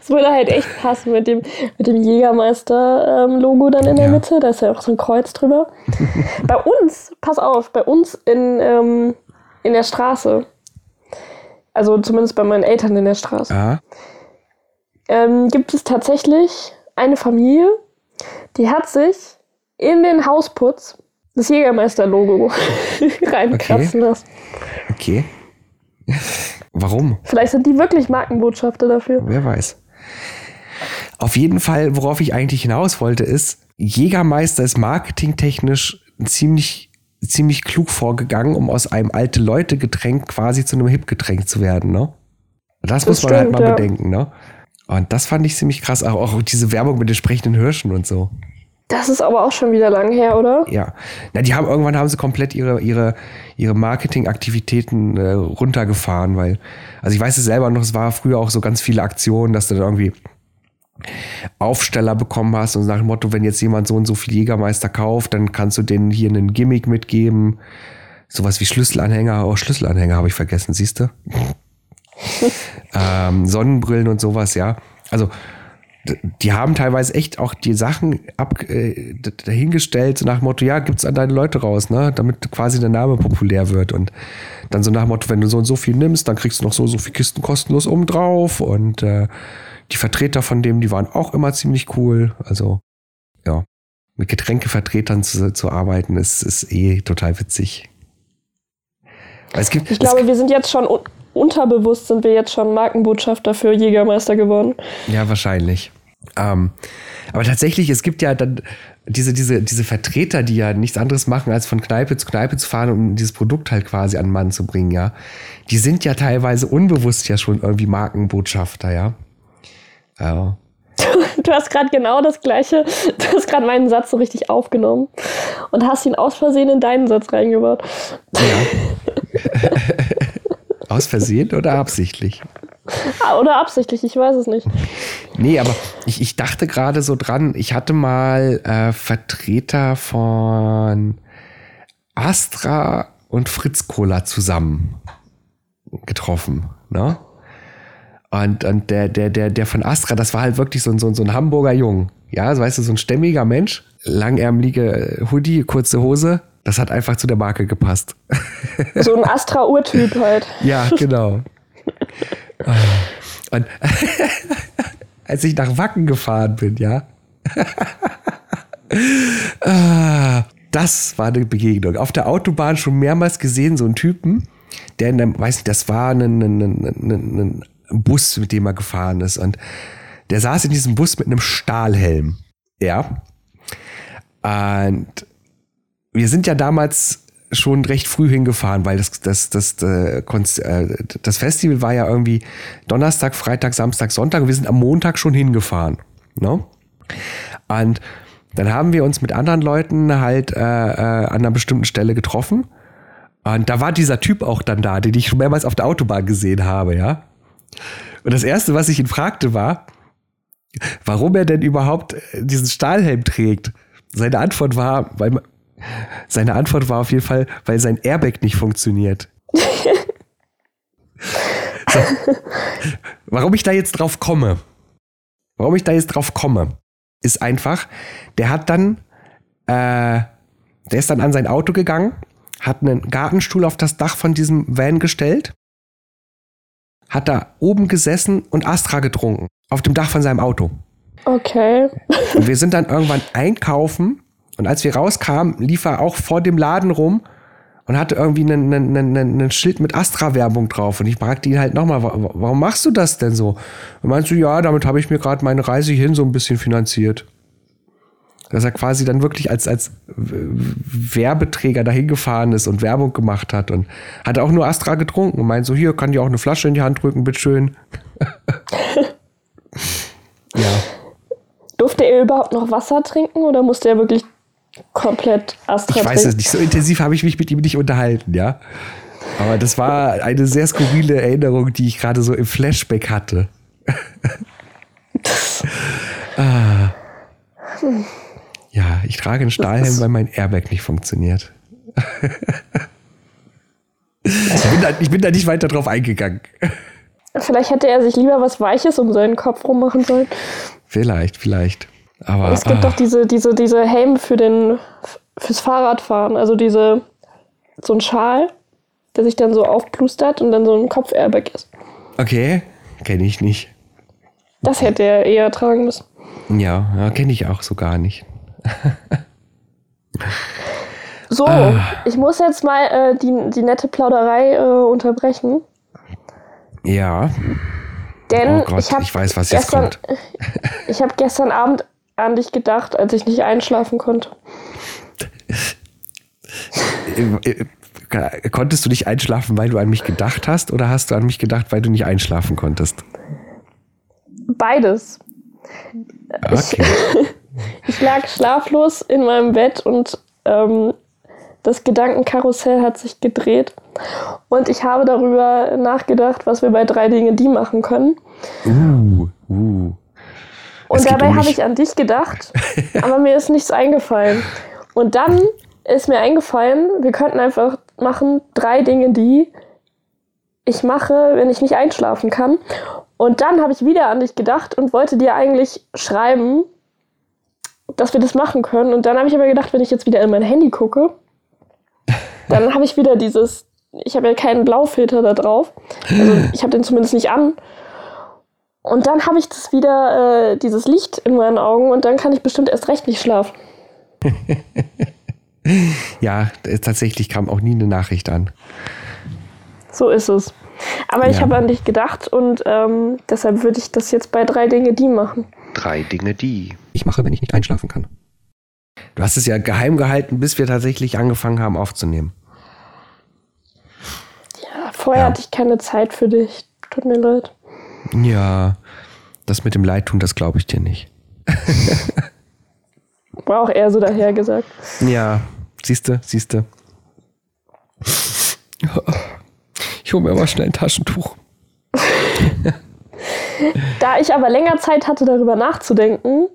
Speaker 4: Es würde halt echt passen mit dem, mit dem Jägermeister-Logo dann in der
Speaker 3: Ja.
Speaker 4: Mitte. Da ist ja auch so ein Kreuz drüber. bei uns, pass auf, bei uns in, ähm, in der Straße, also zumindest bei meinen Eltern in der Straße, ähm, gibt es tatsächlich eine Familie, die hat sich in den Hausputz das Jägermeister-Logo reinkratzen lassen.
Speaker 3: okay. Warum?
Speaker 4: Vielleicht sind die wirklich Markenbotschafter dafür.
Speaker 3: Wer weiß. Auf jeden Fall, worauf ich eigentlich hinaus wollte, ist, Jägermeister ist marketingtechnisch ziemlich, ziemlich klug vorgegangen, um aus einem alte Leute-Getränk quasi zu einem Hip-Getränk zu werden, ne? Das,
Speaker 4: Das
Speaker 3: muss man halt
Speaker 4: stimmt,
Speaker 3: mal
Speaker 4: ja.
Speaker 3: bedenken, ne? Und das fand ich ziemlich krass. Auch, auch diese Werbung mit den sprechenden Hirschen und so.
Speaker 4: Das ist aber auch schon wieder lang her, oder?
Speaker 3: Ja. Na, die haben irgendwann haben sie komplett ihre, ihre, ihre Marketingaktivitäten äh, runtergefahren, weil, also ich weiß es selber noch, es war früher auch so ganz viele Aktionen, dass du dann irgendwie Aufsteller bekommen hast und nach dem Motto, wenn jetzt jemand so und so viel Jägermeister kauft, dann kannst du denen hier einen Gimmick mitgeben. Sowas wie Schlüsselanhänger, oh, Schlüsselanhänger habe ich vergessen, siehst du? ähm, Sonnenbrillen und sowas, ja. Also die haben teilweise echt auch die Sachen ab, äh, dahingestellt, so nach dem Motto, ja, gibt's an deine Leute raus, ne, damit quasi der Name populär wird und dann so nach dem Motto, wenn du so und so viel nimmst, dann kriegst du noch so und so viel Kisten kostenlos obendrauf und äh, die Vertreter von dem, die waren auch immer ziemlich cool, also ja, mit Getränkevertretern zu, zu arbeiten, ist, ist eh total witzig. Es gibt,
Speaker 4: Ich glaube, wir sind jetzt schon un unterbewusst sind wir jetzt schon Markenbotschafter für Jägermeister geworden.
Speaker 3: Ja, wahrscheinlich. Ähm, aber tatsächlich, es gibt ja dann diese, diese, diese Vertreter, die ja nichts anderes machen, als von Kneipe zu Kneipe zu fahren, um dieses Produkt halt quasi an den Mann zu bringen, ja. Die sind ja teilweise unbewusst ja schon irgendwie Markenbotschafter, ja. Ja.
Speaker 4: Du hast gerade genau das gleiche, du hast gerade meinen Satz so richtig aufgenommen und hast ihn aus Versehen in deinen Satz reingebaut.
Speaker 3: ja. Aus Versehen oder absichtlich?
Speaker 4: Ah, oder absichtlich, ich weiß es nicht.
Speaker 3: Nee, aber ich, ich dachte gerade so dran, ich hatte mal äh, Vertreter von Astra und Fritz Cola zusammen getroffen, ne? Und, und der, der, der, der von Astra, das war halt wirklich so ein, so ein, so ein Hamburger Jung. Ja, so weißt du, so ein stämmiger Mensch, langärmelige Hoodie, kurze Hose. Das hat einfach zu der Marke gepasst.
Speaker 4: So ein Astra-Urtyp halt.
Speaker 3: Ja, genau. Und als ich nach Wacken gefahren bin, ja. Ah, das war eine Begegnung. Auf der Autobahn schon mehrmals gesehen, so einen Typen, der in einem, weiß nicht, das war ein, ein, ein, ein, ein Bus, mit dem er gefahren ist. Und der saß in diesem Bus mit einem Stahlhelm. Ja. Und wir sind ja damals schon recht früh hingefahren, weil das, das, das, äh, Konz- äh, das Festival war ja irgendwie Donnerstag, Freitag, Samstag, Sonntag wir sind am Montag schon hingefahren. Ne? Und dann haben wir uns mit anderen Leuten halt äh, äh, an einer bestimmten Stelle getroffen. Und da war dieser Typ auch dann da, den ich schon mehrmals auf der Autobahn gesehen habe, ja. Und das erste, was ich ihn fragte, war, warum er denn überhaupt äh, diesen Stahlhelm trägt. Seine Antwort war, weil seine Antwort war auf jeden Fall, weil sein Airbag nicht funktioniert. so. Warum ich da jetzt drauf komme, warum ich da jetzt drauf komme, ist einfach, der hat dann, äh, der ist dann an sein Auto gegangen, hat einen Gartenstuhl auf das Dach von diesem Van gestellt, hat da oben gesessen und Astra getrunken, auf dem Dach von seinem Auto.
Speaker 4: Okay.
Speaker 3: Und wir sind dann irgendwann einkaufen und als wir rauskamen, lief er auch vor dem Laden rum und hatte irgendwie einen, einen, einen, einen Schild mit Astra-Werbung drauf. Und ich fragte ihn halt nochmal, wa- wa- warum machst du das denn so? Und meinst du, ja, damit habe ich mir gerade meine Reise hin so ein bisschen finanziert. Dass er quasi dann wirklich als, als Werbeträger dahin gefahren ist und Werbung gemacht hat und hat auch nur Astra getrunken und meint so, hier kann dir auch eine Flasche in die Hand drücken, bitteschön. ja.
Speaker 4: Durfte er überhaupt noch Wasser trinken oder musste er wirklich komplett Astra
Speaker 3: Ich weiß
Speaker 4: trinken?
Speaker 3: es nicht. So intensiv habe ich mich mit ihm nicht unterhalten, ja. Aber das war eine sehr skurrile Erinnerung, die ich gerade so im Flashback hatte. ah. Ja, ich trage einen Stahlhelm, weil mein Airbag nicht funktioniert. ich, bin da, ich bin da nicht weiter drauf eingegangen.
Speaker 4: Vielleicht hätte er sich lieber was Weiches um seinen Kopf rummachen sollen.
Speaker 3: Vielleicht, vielleicht. Aber,
Speaker 4: es gibt
Speaker 3: ah,
Speaker 4: doch diese, diese, diese Helme für den, fürs Fahrradfahren. Also diese, so ein Schal, der sich dann so aufplustert und dann so ein Kopf-Airbag ist.
Speaker 3: Okay, kenne ich nicht.
Speaker 4: Das hätte er eher tragen müssen.
Speaker 3: Ja, ja kenne ich auch so gar nicht.
Speaker 4: So,
Speaker 3: Ah.
Speaker 4: ich muss jetzt mal äh, die, die nette Plauderei äh, unterbrechen.
Speaker 3: Ja,
Speaker 4: Denn
Speaker 3: oh Gott,
Speaker 4: ich
Speaker 3: ich weiß, was jetzt
Speaker 4: gestern,
Speaker 3: kommt.
Speaker 4: ich habe gestern Abend an dich gedacht, als ich nicht einschlafen konnte.
Speaker 3: Äh, äh, Konntest du nicht einschlafen, weil du an mich gedacht hast, oder hast du an mich gedacht, weil du nicht einschlafen konntest?
Speaker 4: Beides.
Speaker 3: Okay.
Speaker 4: Ich lag schlaflos in meinem Bett und ähm, das Gedankenkarussell hat sich gedreht. Und ich habe darüber nachgedacht, was wir bei drei Dinge die machen können.
Speaker 3: Uh, uh.
Speaker 4: Und
Speaker 3: Es
Speaker 4: dabei
Speaker 3: um
Speaker 4: habe ich an dich gedacht, aber mir ist nichts eingefallen. Und dann ist mir eingefallen, wir könnten einfach machen drei Dinge, die ich mache, wenn ich nicht einschlafen kann. Und dann habe ich wieder an dich gedacht und wollte dir eigentlich schreiben, dass wir das machen können. Und dann habe ich aber gedacht, wenn ich jetzt wieder in mein Handy gucke, dann habe ich wieder dieses, ich habe ja keinen Blaufilter da drauf. Also ich habe den zumindest nicht an. Und dann habe ich das wieder, äh, dieses Licht in meinen Augen und dann kann ich bestimmt erst recht nicht schlafen.
Speaker 3: Ja, tatsächlich kam auch nie eine Nachricht an.
Speaker 4: So ist es. Aber ich
Speaker 3: Ja.
Speaker 4: habe an dich gedacht und ähm, deshalb würde ich das jetzt bei drei Dinge die machen.
Speaker 3: Drei Dinge, die ich mache, wenn ich nicht einschlafen kann. Du hast es ja geheim gehalten, bis wir tatsächlich angefangen haben aufzunehmen.
Speaker 4: Ja, vorher
Speaker 3: Ja.
Speaker 4: hatte ich keine Zeit für dich. Tut mir leid.
Speaker 3: Ja, das mit dem Leidtun, das glaube ich dir nicht.
Speaker 4: War auch eher so dahergesagt.
Speaker 3: Ja, siehste, siehste. Ich hole mir aber schnell ein Taschentuch.
Speaker 4: Da ich aber länger Zeit hatte, darüber nachzudenken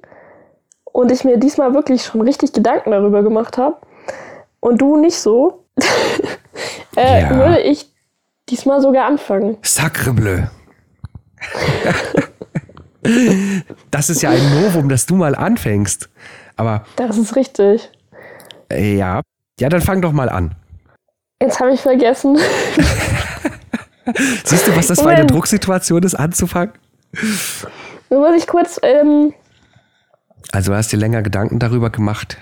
Speaker 4: und ich mir diesmal wirklich schon richtig Gedanken darüber gemacht habe und du nicht so, äh,
Speaker 3: Ja.
Speaker 4: würde ich diesmal sogar anfangen.
Speaker 3: Sacre bleu. Das ist ja ein Novum, dass du mal anfängst. Aber
Speaker 4: Das ist richtig.
Speaker 3: äh, ja, ja, dann fang doch mal an.
Speaker 4: Jetzt habe ich vergessen.
Speaker 3: Siehst du, was das für eine
Speaker 4: Moment.
Speaker 3: Drucksituation ist, anzufangen?
Speaker 4: Nun muss ich kurz, ähm,
Speaker 3: Also du hast dir länger Gedanken darüber gemacht.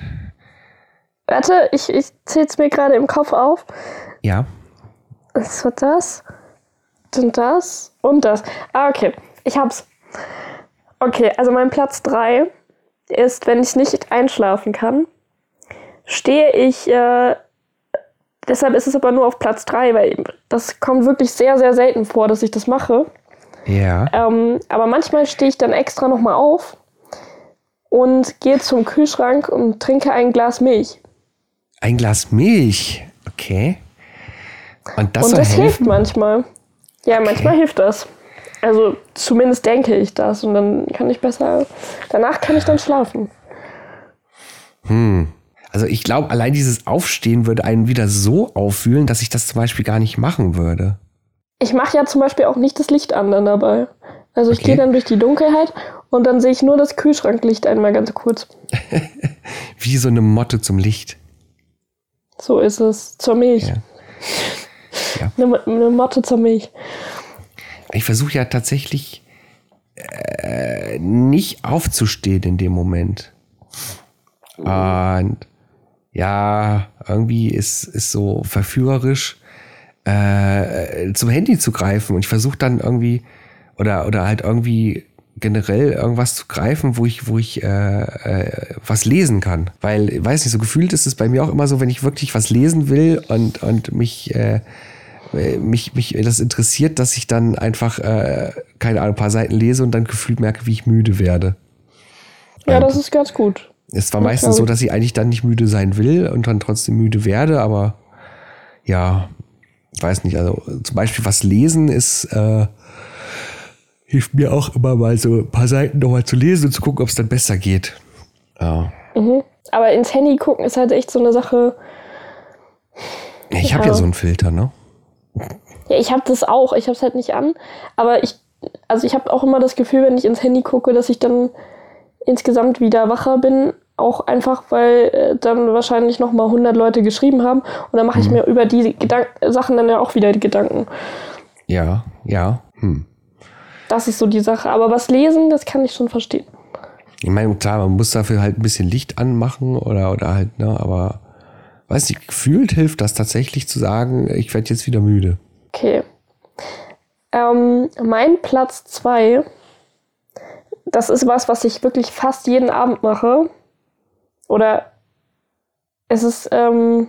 Speaker 4: warte, ich, ich zähle es mir gerade im Kopf auf.
Speaker 3: Ja.
Speaker 4: Es war das, dann das und das. Ah, okay. Ich hab's. Okay, also mein Platz 3 ist, wenn ich nicht einschlafen kann, stehe ich, äh, deshalb ist es aber nur auf Platz 3, weil das kommt wirklich sehr, sehr selten vor, dass ich das mache.
Speaker 3: Ja.
Speaker 4: Ähm, aber manchmal stehe ich dann extra nochmal auf und gehe zum Kühlschrank und trinke ein Glas Milch.
Speaker 3: Ein Glas Milch. Okay. Und das
Speaker 4: und das hilft manchmal. Ja, manchmal hilft das. Also zumindest denke ich das und dann kann ich besser. Danach kann ich dann schlafen.
Speaker 3: Also ich glaube, allein dieses Aufstehen würde einen wieder so auffühlen, dass ich das zum Beispiel gar nicht machen würde.
Speaker 4: Ich mache ja zum Beispiel auch nicht das Licht an dann dabei. Also ich
Speaker 3: Okay.
Speaker 4: gehe dann durch die Dunkelheit und dann sehe ich nur das Kühlschranklicht einmal ganz kurz.
Speaker 3: Wie so eine Motte zum Licht.
Speaker 4: So ist es. Zur Milch.
Speaker 3: Ja. Ja.
Speaker 4: Eine, eine Motte zur Milch.
Speaker 3: Ich versuche ja tatsächlich äh, nicht aufzustehen in dem Moment. Und ja, irgendwie ist, ist so verführerisch, äh, zum Handy zu greifen. Und ich versuche dann irgendwie, oder, oder halt irgendwie generell irgendwas zu greifen, wo ich, wo ich äh, äh, was lesen kann. Weil, ich weiß nicht, so gefühlt ist es bei mir auch immer so, wenn ich wirklich was lesen will und, und mich, äh, mich, mich das interessiert, dass ich dann einfach, äh, keine Ahnung, ein paar Seiten lese und dann gefühlt merke, wie ich müde werde.
Speaker 4: Ja, das ist ganz gut.
Speaker 3: Es war meistens so, dass ich eigentlich dann nicht müde sein will und dann trotzdem müde werde, aber ja, weiß nicht, also zum Beispiel was lesen ist, äh, hilft mir auch immer mal so ein paar Seiten nochmal zu lesen und zu gucken, ob es dann besser geht. Ja.
Speaker 4: Mhm. Aber ins Handy gucken ist halt echt so eine Sache.
Speaker 3: Ich habe
Speaker 4: Ja.
Speaker 3: ja so einen Filter, ne?
Speaker 4: Ja, ich habe das auch. Ich habe es halt nicht an. Aber ich, also ich habe auch immer das Gefühl, wenn ich ins Handy gucke, dass ich dann insgesamt wieder wacher bin. Auch einfach, weil äh, dann wahrscheinlich noch mal 100 Leute geschrieben haben. Und dann mache ich mir über die Gedank Sachen dann ja auch wieder die Gedanken.
Speaker 3: Ja, ja. Hm.
Speaker 4: Das ist so die Sache. Aber was lesen, das kann ich schon verstehen.
Speaker 3: Ich meine, klar, man muss dafür halt ein bisschen Licht anmachen oder, oder halt, ne, aber weiß nicht, gefühlt hilft das tatsächlich zu sagen, ich werde jetzt wieder müde.
Speaker 4: Okay. Ähm, mein Platz zwei, das ist was, was ich wirklich fast jeden Abend mache. Oder es ist, ähm,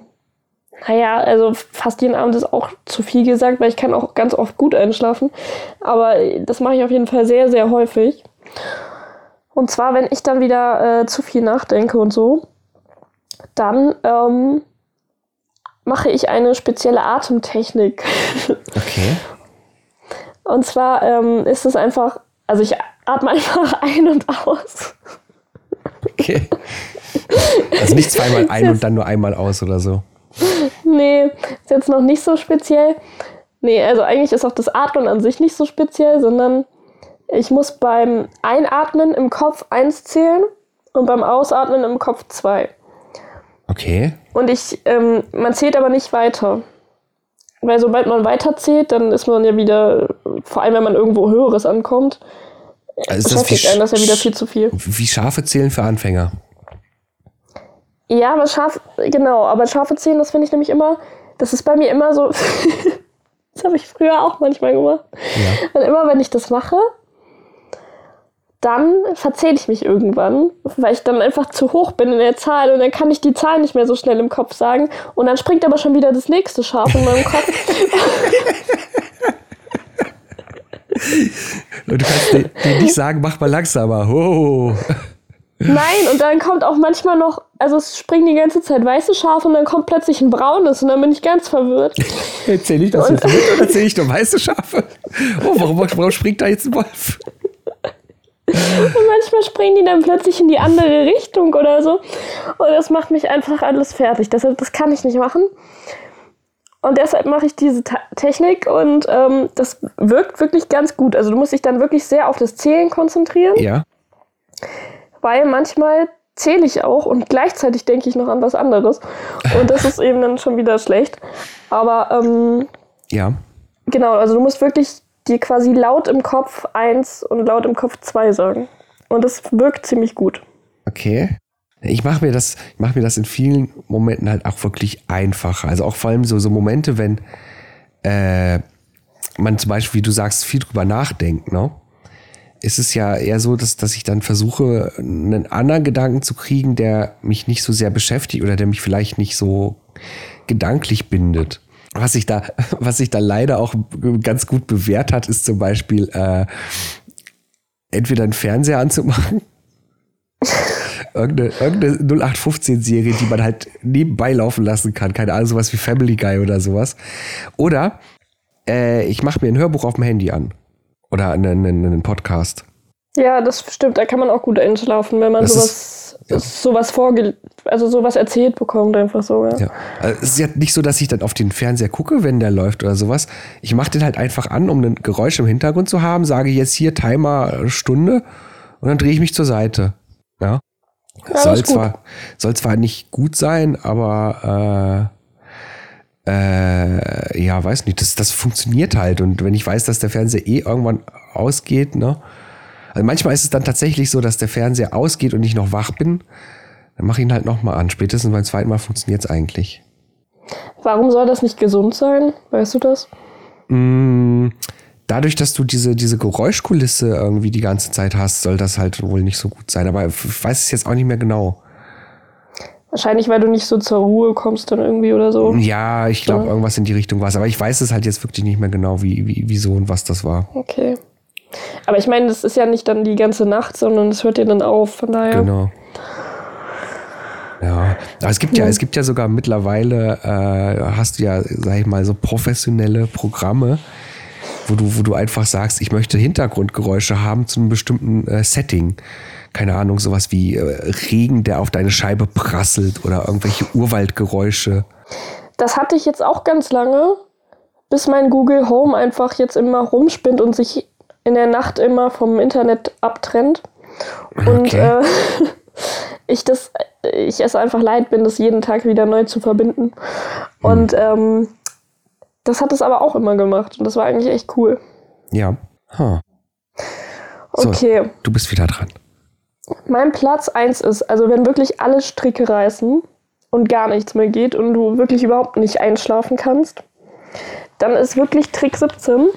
Speaker 4: naja, also fast jeden Abend ist auch zu viel gesagt, weil ich kann auch ganz oft gut einschlafen. Aber das mache ich auf jeden Fall sehr, sehr häufig. Und zwar, wenn ich dann wieder äh, zu viel nachdenke und so, dann ähm, mache ich eine spezielle Atemtechnik.
Speaker 3: Okay.
Speaker 4: Und zwar ähm, ist es einfach, also ich atme einfach ein und aus.
Speaker 3: Okay. Also nicht zweimal ein und dann nur einmal aus oder so.
Speaker 4: Nee, ist jetzt noch nicht so speziell. Nee, also eigentlich ist auch das Atmen an sich nicht so speziell, sondern ich muss beim Einatmen im Kopf eins zählen und beim Ausatmen im Kopf zwei.
Speaker 3: Okay.
Speaker 4: Und ich, ähm, man zählt aber nicht weiter. Weil sobald man weiterzählt, dann ist man ja wieder, vor allem wenn man irgendwo Höheres ankommt,
Speaker 3: Also ist das
Speaker 4: beschäftigt
Speaker 3: wie,
Speaker 4: einen das ja wieder viel zu viel.
Speaker 3: wie Schafe zählen für Anfänger.
Speaker 4: Ja, aber scharf, genau, aber scharfe Zähne, das finde ich nämlich immer, das ist bei mir immer so, das habe ich früher auch manchmal gemacht.
Speaker 3: Ja.
Speaker 4: Und immer wenn ich das mache, dann verzähle ich mich irgendwann, weil ich dann einfach zu hoch bin in der Zahl und dann kann ich die Zahl nicht mehr so schnell im Kopf sagen und dann springt aber schon wieder das nächste Schaf in meinem Kopf.
Speaker 3: Und du kannst dir, dir nicht sagen, mach mal langsamer. Oh.
Speaker 4: Nein, und dann kommt auch manchmal noch, also es springen die ganze Zeit weiße Schafe und dann kommt plötzlich ein braunes und dann bin ich ganz verwirrt.
Speaker 3: Erzähl ich das jetzt mit oder erzähl ich nur weiße Schafe? Oh, warum, warum springt da jetzt ein Wolf?
Speaker 4: Und manchmal springen die dann plötzlich in die andere Richtung oder so. Und das macht mich einfach alles fertig. Deshalb, das kann ich nicht machen. Und deshalb mache ich diese Ta Technik und ähm, das wirkt wirklich ganz gut. Also du musst dich dann wirklich sehr auf das Zählen konzentrieren,
Speaker 3: Ja.
Speaker 4: Weil manchmal zähle ich auch und gleichzeitig denke ich noch an was anderes. Und das ist eben dann schon wieder schlecht. Aber ähm,
Speaker 3: Ja.
Speaker 4: genau, also du musst wirklich dir quasi laut im Kopf eins und laut im Kopf zwei sagen. Und das wirkt ziemlich gut.
Speaker 3: Okay. Ich mache mir das, ich mache mir das in vielen Momenten halt auch wirklich einfacher. Also auch vor allem so, so Momente, wenn äh, man zum Beispiel, wie du sagst, viel drüber nachdenkt, ne? Ist es ja eher so, dass, dass ich dann versuche, einen anderen Gedanken zu kriegen, der mich nicht so sehr beschäftigt oder der mich vielleicht nicht so gedanklich bindet. Was sich da, was sich da leider auch ganz gut bewährt hat, ist zum Beispiel äh, entweder einen Fernseher anzumachen irgendeine, irgendeine 0815-Serie, die man halt nebenbei laufen lassen kann. Keine Ahnung, sowas wie Family Guy oder sowas. Oder äh, ich mache mir ein Hörbuch auf dem Handy an. Oder einen, einen, Podcast.
Speaker 4: Ja, das stimmt. Da kann man auch gut einschlafen, wenn man
Speaker 3: Das
Speaker 4: sowas,
Speaker 3: ja.
Speaker 4: sowas vorge also sowas erzählt bekommt, einfach so. Ja.
Speaker 3: Ja. Also es ist ja nicht so, dass ich dann auf den Fernseher gucke, wenn der läuft oder sowas. Ich mache den halt einfach an, um ein Geräusch im Hintergrund zu haben, sage jetzt hier Timer äh, Stunde und dann drehe ich mich zur Seite. Ja.
Speaker 4: das
Speaker 3: soll, zwar, soll zwar nicht gut sein, aber äh, äh, ja, weiß nicht, das, das funktioniert halt. Und wenn ich weiß, dass der Fernseher eh irgendwann ausgeht, ne? Also manchmal ist es dann tatsächlich so, dass der Fernseher ausgeht und ich noch wach bin. Dann mache ich ihn halt nochmal an. Spätestens beim zweiten Mal funktioniert es eigentlich.
Speaker 4: Warum soll das nicht gesund sein? Weißt du das?
Speaker 3: Mm, Dadurch, dass du diese, diese Geräuschkulisse irgendwie die ganze Zeit hast, soll das halt wohl nicht so gut sein. Aber ich weiß es jetzt auch nicht mehr genau.
Speaker 4: Wahrscheinlich, weil du nicht so zur Ruhe kommst dann irgendwie oder so.
Speaker 3: Ja, ich glaube,
Speaker 4: Ja.
Speaker 3: irgendwas in die Richtung war es. Aber ich weiß es halt jetzt wirklich nicht mehr genau, wie, wie, wieso und was das war.
Speaker 4: Okay. Aber ich meine, das ist ja nicht dann die ganze Nacht, sondern es hört ja dann auf. Von daher.
Speaker 3: Genau. Ja, aber es gibt ja, es gibt ja sogar mittlerweile, äh, hast du ja, sag ich mal, so professionelle Programme, wo du, wo du einfach sagst, ich möchte Hintergrundgeräusche haben zu einem bestimmten äh, Setting. Keine Ahnung, sowas wie äh, Regen, der auf deine Scheibe prasselt oder irgendwelche Urwaldgeräusche.
Speaker 4: Das hatte ich jetzt auch ganz lange, bis mein Google Home einfach jetzt immer rumspinnt und sich in der Nacht immer vom Internet abtrennt. Und
Speaker 3: Okay.
Speaker 4: äh, ich das, ich es einfach leid bin, das jeden Tag wieder neu zu verbinden. Und ähm, das hat es aber auch immer gemacht und das war eigentlich echt cool.
Speaker 3: Ja. Huh. So.
Speaker 4: Okay,
Speaker 3: Du bist wieder dran.
Speaker 4: Mein Platz 1 ist, also wenn wirklich alle Stricke reißen und gar nichts mehr geht und du wirklich überhaupt nicht einschlafen kannst, dann ist wirklich Trick 17,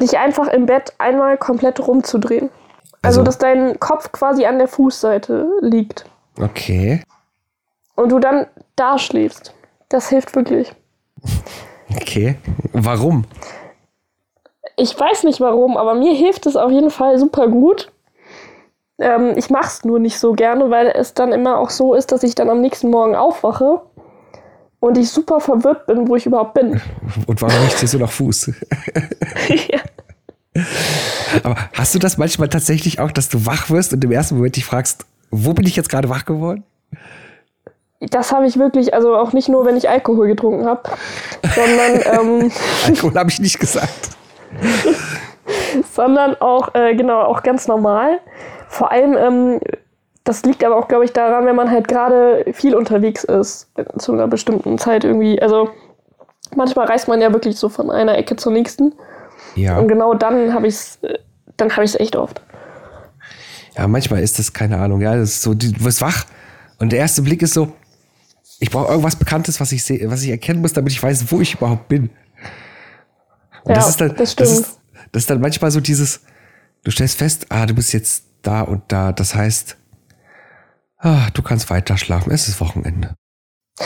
Speaker 4: dich einfach im Bett einmal komplett rumzudrehen. Also,
Speaker 3: Also-
Speaker 4: dass dein Kopf quasi an der Fußseite liegt
Speaker 3: Okay.
Speaker 4: und du dann da schläfst. Das hilft wirklich.
Speaker 3: Okay. Warum?
Speaker 4: Ich weiß nicht warum, aber mir hilft es auf jeden Fall super gut. Ähm, ich mache es nur nicht so gerne, weil es dann immer auch so ist, dass ich dann am nächsten Morgen aufwache und ich super verwirrt bin, wo ich überhaupt bin.
Speaker 3: Und warum nicht dir so nach Fuß?
Speaker 4: ja.
Speaker 3: Aber hast du das manchmal tatsächlich auch, dass du wach wirst und im ersten Moment dich fragst, wo bin ich jetzt gerade wach geworden?
Speaker 4: Das habe ich wirklich, also auch nicht nur, wenn ich Alkohol getrunken habe, sondern, ähm,
Speaker 3: Alkohol habe ich nicht gesagt.
Speaker 4: sondern auch, äh, genau, auch ganz normal. Vor allem, ähm, das liegt aber auch, glaube ich, daran, wenn man halt gerade viel unterwegs ist, zu einer bestimmten Zeit irgendwie. Also manchmal reist man ja wirklich so von einer Ecke zur nächsten.
Speaker 3: Ja.
Speaker 4: Und genau dann habe ich es, dann habe ich es echt oft.
Speaker 3: Ja, manchmal ist das keine Ahnung. Ja, das ist so, du wirst wach und der erste Blick ist so, ich brauche irgendwas Bekanntes, was ich sehe, was ich erkennen muss, damit ich weiß, wo ich überhaupt bin. Und
Speaker 4: Ja,
Speaker 3: das ist dann,
Speaker 4: das
Speaker 3: das, ist, das ist dann manchmal so dieses, du stellst fest, ah, du bist jetzt da und da. Das heißt, ah, du kannst weiter schlafen. Es ist Wochenende.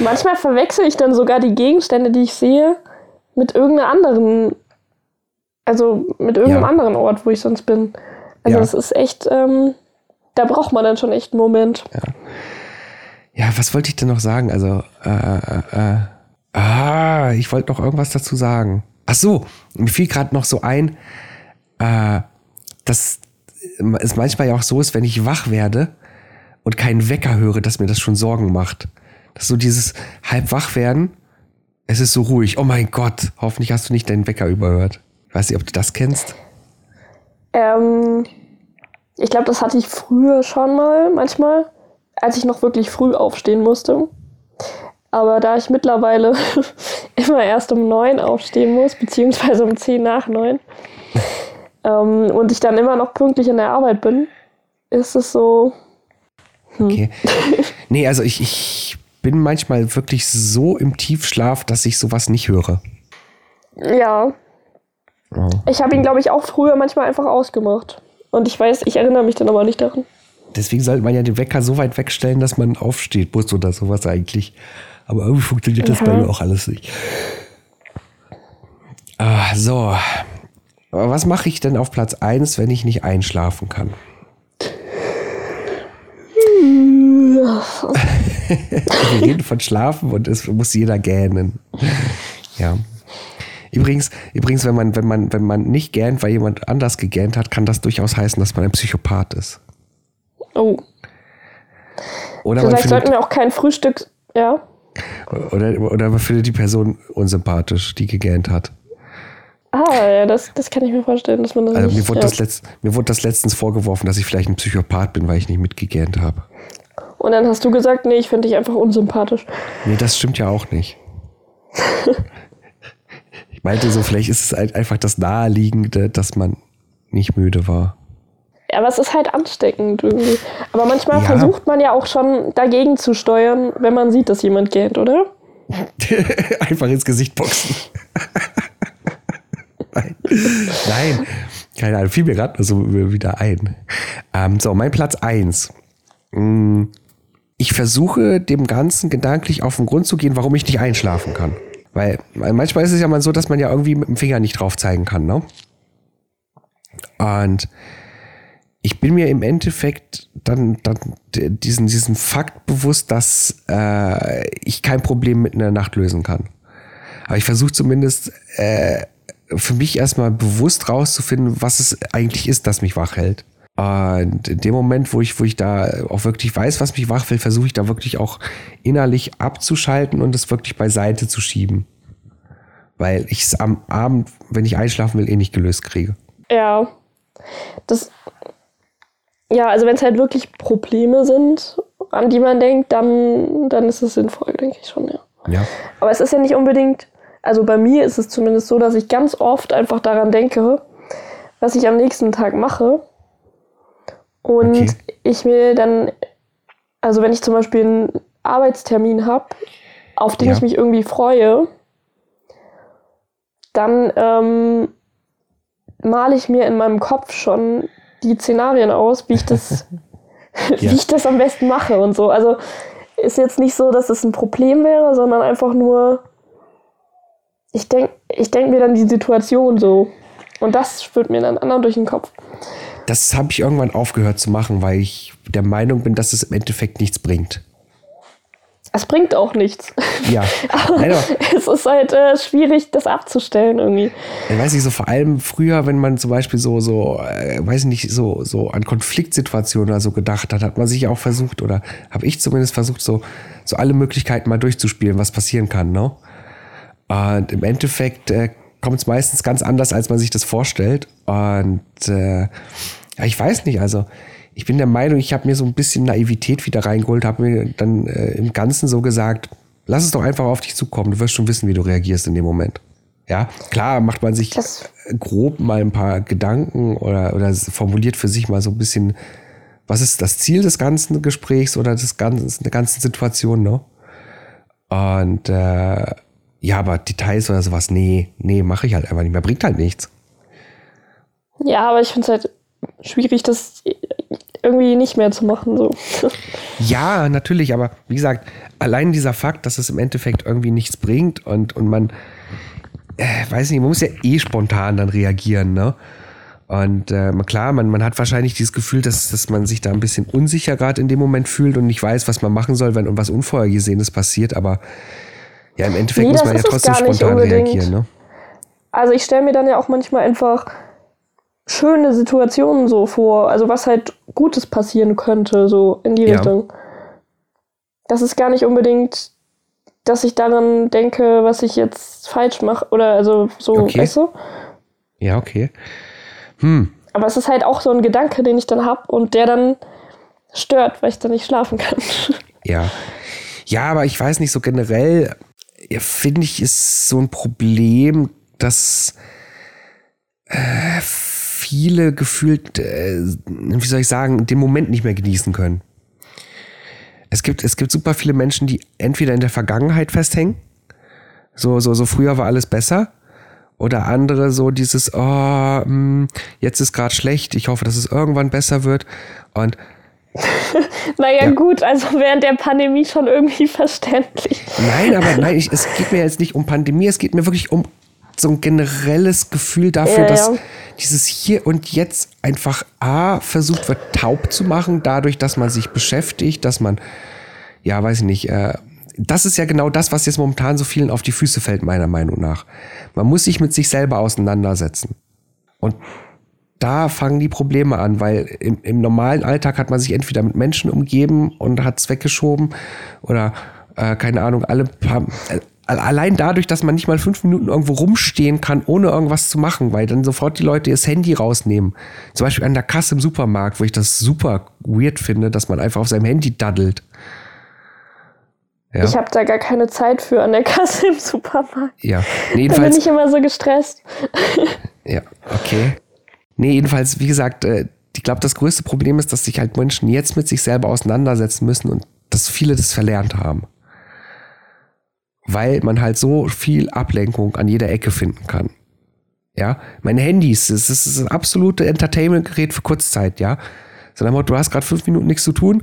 Speaker 4: Manchmal verwechsel ich dann sogar die Gegenstände, die ich sehe, mit irgendeiner anderen, also mit irgendeinem
Speaker 3: Ja.
Speaker 4: anderen Ort, wo ich sonst bin. Also
Speaker 3: Ja.
Speaker 4: es ist echt, ähm, da braucht man dann schon echt einen Moment.
Speaker 3: Ja, was wollte ich denn noch sagen? Also, äh, äh, äh, ah, ich wollte noch irgendwas dazu sagen. Ach so, mir fiel gerade noch so ein, äh, dass es manchmal ja auch so ist, wenn ich wach werde und keinen Wecker höre, dass mir das schon Sorgen macht. Dass so dieses halb wach werden, es ist so ruhig. Oh mein Gott, hoffentlich hast du nicht deinen Wecker überhört. Ich weiß nicht, ob du das kennst.
Speaker 4: Ähm, ich glaube, das hatte ich früher schon mal, manchmal, als ich noch wirklich früh aufstehen musste. Aber da ich mittlerweile immer erst um neun aufstehen muss, beziehungsweise um zehn nach neun, ähm, und ich dann immer noch pünktlich in der Arbeit bin, ist es so,
Speaker 3: Okay. Nee, also ich, ich bin manchmal wirklich so im Tiefschlaf, dass ich sowas nicht höre.
Speaker 4: ja.
Speaker 3: Oh.
Speaker 4: Ich habe ihn, glaube ich, auch früher manchmal einfach ausgemacht. Und ich weiß, ich erinnere mich dann aber nicht daran.
Speaker 3: Deswegen sollte man ja den Wecker so weit wegstellen, dass man aufsteht muss oder sowas eigentlich. Aber irgendwie funktioniert das
Speaker 4: Ja.
Speaker 3: bei mir auch alles nicht. Ah, so. Aber was mache ich denn auf Platz 1, wenn ich nicht einschlafen kann? Wir reden von Schlafen und es muss jeder gähnen. Ja. Übrigens, übrigens, wenn man, wenn man, wenn man nicht gähnt, weil jemand anders gegähnt hat, kann das durchaus heißen, dass man ein Psychopath ist.
Speaker 4: Oh,
Speaker 3: Oder
Speaker 4: vielleicht sollten wir auch kein Frühstück, ja.
Speaker 3: oder, oder man findet die Person unsympathisch, die gegähnt hat.
Speaker 4: Ah, ja, das, das kann ich mir vorstellen, dass man das
Speaker 3: Also
Speaker 4: nicht,
Speaker 3: mir wurde,
Speaker 4: ja.
Speaker 3: das letzt, mir wurde das letztens vorgeworfen, dass ich vielleicht ein Psychopath bin, weil ich nicht mitgegähnt habe.
Speaker 4: Und dann hast du gesagt, nee, ich finde dich einfach unsympathisch.
Speaker 3: Nee, das stimmt ja auch nicht. ich meinte so, vielleicht ist es halt einfach das Naheliegende, dass man nicht müde war.
Speaker 4: Ja, aber es ist halt ansteckend irgendwie. Aber manchmal
Speaker 3: Ja.
Speaker 4: versucht man ja auch schon dagegen zu steuern, wenn man sieht, dass jemand gähnt, oder?
Speaker 3: Einfach ins Gesicht boxen. Nein. Nein. Keine Ahnung, fiel mir gerade so wieder ein. Ähm, so, mein Platz 1. Ich versuche dem Ganzen gedanklich auf den Grund zu gehen, warum ich nicht einschlafen kann. Weil manchmal ist es ja mal so, dass man ja irgendwie mit dem Finger nicht drauf zeigen kann, ne? Und ich bin mir im Endeffekt dann, dann diesen, diesen Fakt bewusst, dass äh, ich kein Problem mit einer Nacht lösen kann. Aber ich versuche zumindest äh, für mich erstmal bewusst rauszufinden, was es eigentlich ist, das mich wach hält. Und in dem Moment, wo ich, wo ich da auch wirklich weiß, was mich wach will, versuche ich da wirklich auch innerlich abzuschalten und es wirklich beiseite zu schieben. Weil ich es am Abend, wenn ich einschlafen will, eh nicht gelöst kriege.
Speaker 4: Ja. Das, ja, also wenn es halt wirklich Probleme sind, an die man denkt, dann, dann ist es sinnvoll, denke ich schon, ja.
Speaker 3: Ja.
Speaker 4: Aber es ist ja nicht unbedingt, also bei mir ist es zumindest so, dass ich ganz oft einfach daran denke, was ich am nächsten Tag mache. Und
Speaker 3: Okay.
Speaker 4: ich mir dann, also wenn ich zum Beispiel einen Arbeitstermin habe, auf den
Speaker 3: Ja.
Speaker 4: ich mich irgendwie freue, dann ähm, male ich mir in meinem Kopf schon die Szenarien aus, wie ich das,
Speaker 3: Ja.
Speaker 4: wie ich das am besten mache und so. Also ist jetzt nicht so, dass es ein Problem wäre, sondern einfach nur, ich denke ich denk mir dann die Situation so. Und das spürt mir dann anderen durch den Kopf.
Speaker 3: Das habe ich irgendwann aufgehört zu machen, weil ich der Meinung bin, dass es im Endeffekt nichts bringt.
Speaker 4: Es bringt auch nichts.
Speaker 3: Ja, Nein, aber
Speaker 4: es ist halt äh, schwierig, das abzustellen irgendwie.
Speaker 3: ich weiß nicht, so vor allem früher, wenn man zum Beispiel so, so, äh, weiß ich nicht, so, so an Konfliktsituationen oder so gedacht hat, hat man sich auch versucht, oder habe ich zumindest versucht, so, so alle Möglichkeiten mal durchzuspielen, was passieren kann, ne? Und im Endeffekt äh, kommt es meistens ganz anders, als man sich das vorstellt. Und äh, ja, ich weiß nicht, also ich bin der Meinung, ich habe mir so ein bisschen Naivität wieder reingeholt, habe mir dann äh, im Ganzen so gesagt, lass es doch einfach auf dich zukommen, du wirst schon wissen, wie du reagierst in dem Moment. Ja, klar macht man sich
Speaker 4: Das-
Speaker 3: grob mal ein paar Gedanken oder, oder formuliert für sich mal so ein bisschen, was ist das Ziel des ganzen Gesprächs oder des ganzen, der ganzen Situation, ne? Und äh, ja, aber Details oder sowas, nee, nee, mache ich halt einfach nicht mehr. Bringt halt nichts.
Speaker 4: Ja, aber ich finde es halt schwierig, das irgendwie nicht mehr zu machen. So.
Speaker 3: Ja, natürlich, aber wie gesagt, allein dieser Fakt, dass es im Endeffekt irgendwie nichts bringt und, und man, äh, weiß nicht, man muss ja eh spontan dann reagieren, ne? Und äh, klar, man, man hat wahrscheinlich dieses Gefühl, dass, dass man sich da ein bisschen unsicher gerade in dem Moment fühlt und nicht weiß, was man machen soll, wenn was Unvorhergesehenes passiert, aber ja, im Endeffekt
Speaker 4: Nee,
Speaker 3: muss man ja trotzdem spontan
Speaker 4: unbedingt.
Speaker 3: reagieren, ne?
Speaker 4: Also ich stelle mir dann ja auch manchmal einfach schöne Situationen so vor, also was halt Gutes passieren könnte, so in die
Speaker 3: Ja.
Speaker 4: Richtung. Das ist gar nicht unbedingt, dass ich daran denke, was ich jetzt falsch mache oder also so,
Speaker 3: Okay.
Speaker 4: weißt du?
Speaker 3: Ja, okay. Hm,
Speaker 4: Aber es ist halt auch so ein Gedanke, den ich dann habe und der dann stört, weil ich dann nicht schlafen kann.
Speaker 3: Ja. Ja, aber ich weiß nicht, so generell ja, finde ich, ist so ein Problem, dass äh, viele gefühlt, äh, wie soll ich sagen, den Moment nicht mehr genießen können. Es gibt, es gibt super viele Menschen, die entweder in der Vergangenheit festhängen, so, so, so früher war alles besser, oder andere so dieses, oh, mh, jetzt ist gerade schlecht, ich hoffe, dass es irgendwann besser wird. Und
Speaker 4: naja,
Speaker 3: Ja.
Speaker 4: gut, also während der Pandemie schon irgendwie verständlich.
Speaker 3: Nein, aber nein, ich, es geht mir jetzt nicht um Pandemie, es geht mir wirklich um so ein generelles Gefühl dafür,
Speaker 4: Ja,
Speaker 3: dass
Speaker 4: ja.
Speaker 3: dieses Hier und Jetzt einfach A versucht wird, taub zu machen, dadurch, dass man sich beschäftigt, dass man, ja, weiß ich nicht, äh, das ist ja genau das, was jetzt momentan so vielen auf die Füße fällt, meiner Meinung nach. Man muss sich mit sich selber auseinandersetzen. Und da fangen die Probleme an, weil im, im normalen Alltag hat man sich entweder mit Menschen umgeben und hat es weggeschoben oder äh, keine Ahnung, alle paar, äh, allein dadurch, dass man nicht mal fünf Minuten irgendwo rumstehen kann, ohne irgendwas zu machen, weil dann sofort die Leute das Handy rausnehmen. Zum Beispiel an der Kasse im Supermarkt, wo ich das super weird finde, dass man einfach auf seinem Handy daddelt. Ja,
Speaker 4: Ich habe da gar keine Zeit für an der Kasse im Supermarkt.
Speaker 3: ja. Nee,
Speaker 4: Da bin
Speaker 3: jedenfalls,
Speaker 4: ich immer so gestresst.
Speaker 3: Ja, okay. Nee, jedenfalls, wie gesagt, äh, ich glaube, das größte Problem ist, dass sich halt Menschen jetzt mit sich selber auseinandersetzen müssen und dass viele das verlernt haben. Weil man halt so viel Ablenkung an jeder Ecke finden kann. Ja, meine Handys, das ist das absolute Entertainment-Gerät für Kurzzeit, ja. So, du hast gerade fünf Minuten nichts zu tun.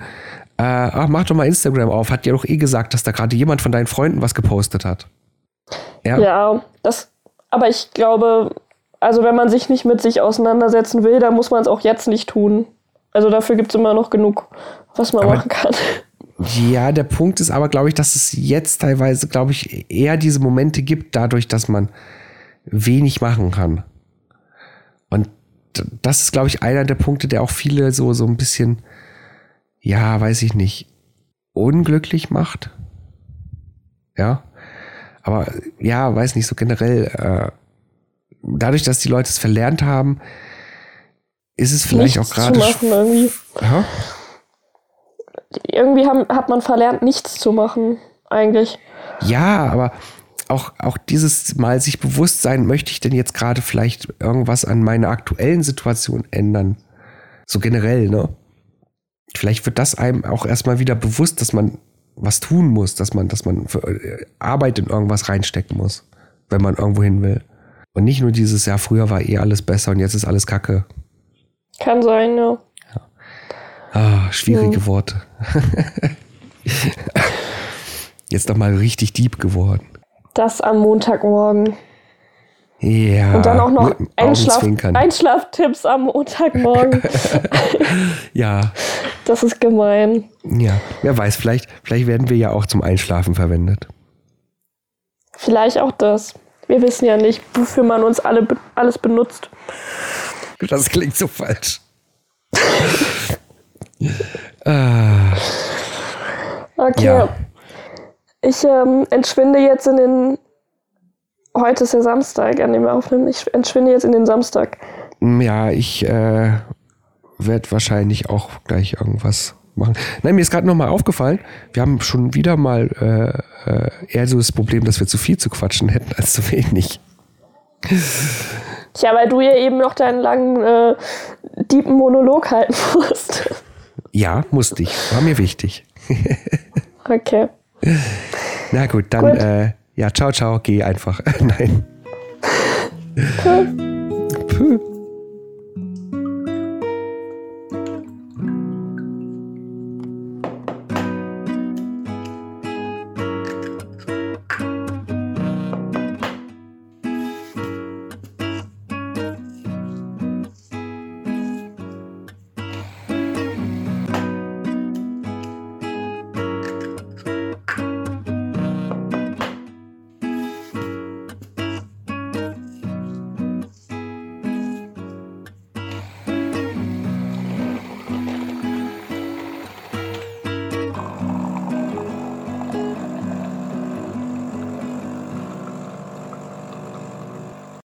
Speaker 3: Äh, ach, mach doch mal Instagram auf. Hat dir doch eh gesagt, dass da gerade jemand von deinen Freunden was gepostet hat. Ja.
Speaker 4: Ja, das. Aber ich glaube, also wenn man sich nicht mit sich auseinandersetzen will, dann muss man es auch jetzt nicht tun. Also dafür gibt es immer noch genug, was man
Speaker 3: Aber-
Speaker 4: machen kann.
Speaker 3: Ja, der Punkt ist aber, glaube ich, dass es jetzt teilweise, glaube ich, eher diese Momente gibt, dadurch, dass man wenig machen kann. Und das ist, glaube ich, einer der Punkte, der auch viele so, so ein bisschen, ja, weiß ich nicht, unglücklich macht. Ja. Aber ja, weiß nicht, so generell, äh, dadurch, dass die Leute es verlernt haben, ist es vielleicht
Speaker 4: nichts
Speaker 3: auch gerade.
Speaker 4: zu machen irgendwie.
Speaker 3: Ja?
Speaker 4: Irgendwie haben, hat man verlernt, nichts zu machen, eigentlich.
Speaker 3: Ja, aber auch, auch dieses Mal sich bewusst sein, möchte ich denn jetzt gerade vielleicht irgendwas an meiner aktuellen Situation ändern? So generell, ne? Vielleicht wird das einem auch erstmal wieder bewusst, dass man was tun muss, dass man, dass man für, äh, Arbeit in irgendwas reinstecken muss, wenn man irgendwo hin will. Und nicht nur dieses, ja, früher war eh alles besser und jetzt ist alles Kacke.
Speaker 4: Kann sein, ja.
Speaker 3: Ah, schwierige
Speaker 4: Ja.
Speaker 3: Worte. jetzt doch mal richtig deep geworden.
Speaker 4: Das am Montagmorgen.
Speaker 3: Ja.
Speaker 4: Und dann auch noch Einschlaf. Einschlaftipps am Montagmorgen.
Speaker 3: Ja,
Speaker 4: das ist gemein.
Speaker 3: ja. Wer weiß, vielleicht, vielleicht werden wir ja auch zum Einschlafen verwendet.
Speaker 4: Vielleicht auch das. Wir wissen ja nicht, wofür man uns alle alles benutzt.
Speaker 3: Das klingt so falsch. ah,
Speaker 4: Okay.
Speaker 3: Ja.
Speaker 4: Ich ähm, entschwinde jetzt in den. Heute ist ja Samstag, an dem wir aufnehmen. Ich entschwinde jetzt in den Samstag.
Speaker 3: ja, ich äh, werde wahrscheinlich auch gleich irgendwas machen. Nein, mir ist gerade nochmal aufgefallen, wir haben schon wieder mal äh, äh, eher so das Problem, dass wir zu viel zu quatschen hätten als zu wenig.
Speaker 4: Tja, weil du ja eben noch deinen langen, äh, deepen Monolog halten musst.
Speaker 3: Ja, musste ich. War mir wichtig.
Speaker 4: Okay.
Speaker 3: Na gut, dann
Speaker 4: Gut.
Speaker 3: Äh, ja, ciao, ciao, geh einfach. Nein. Puh.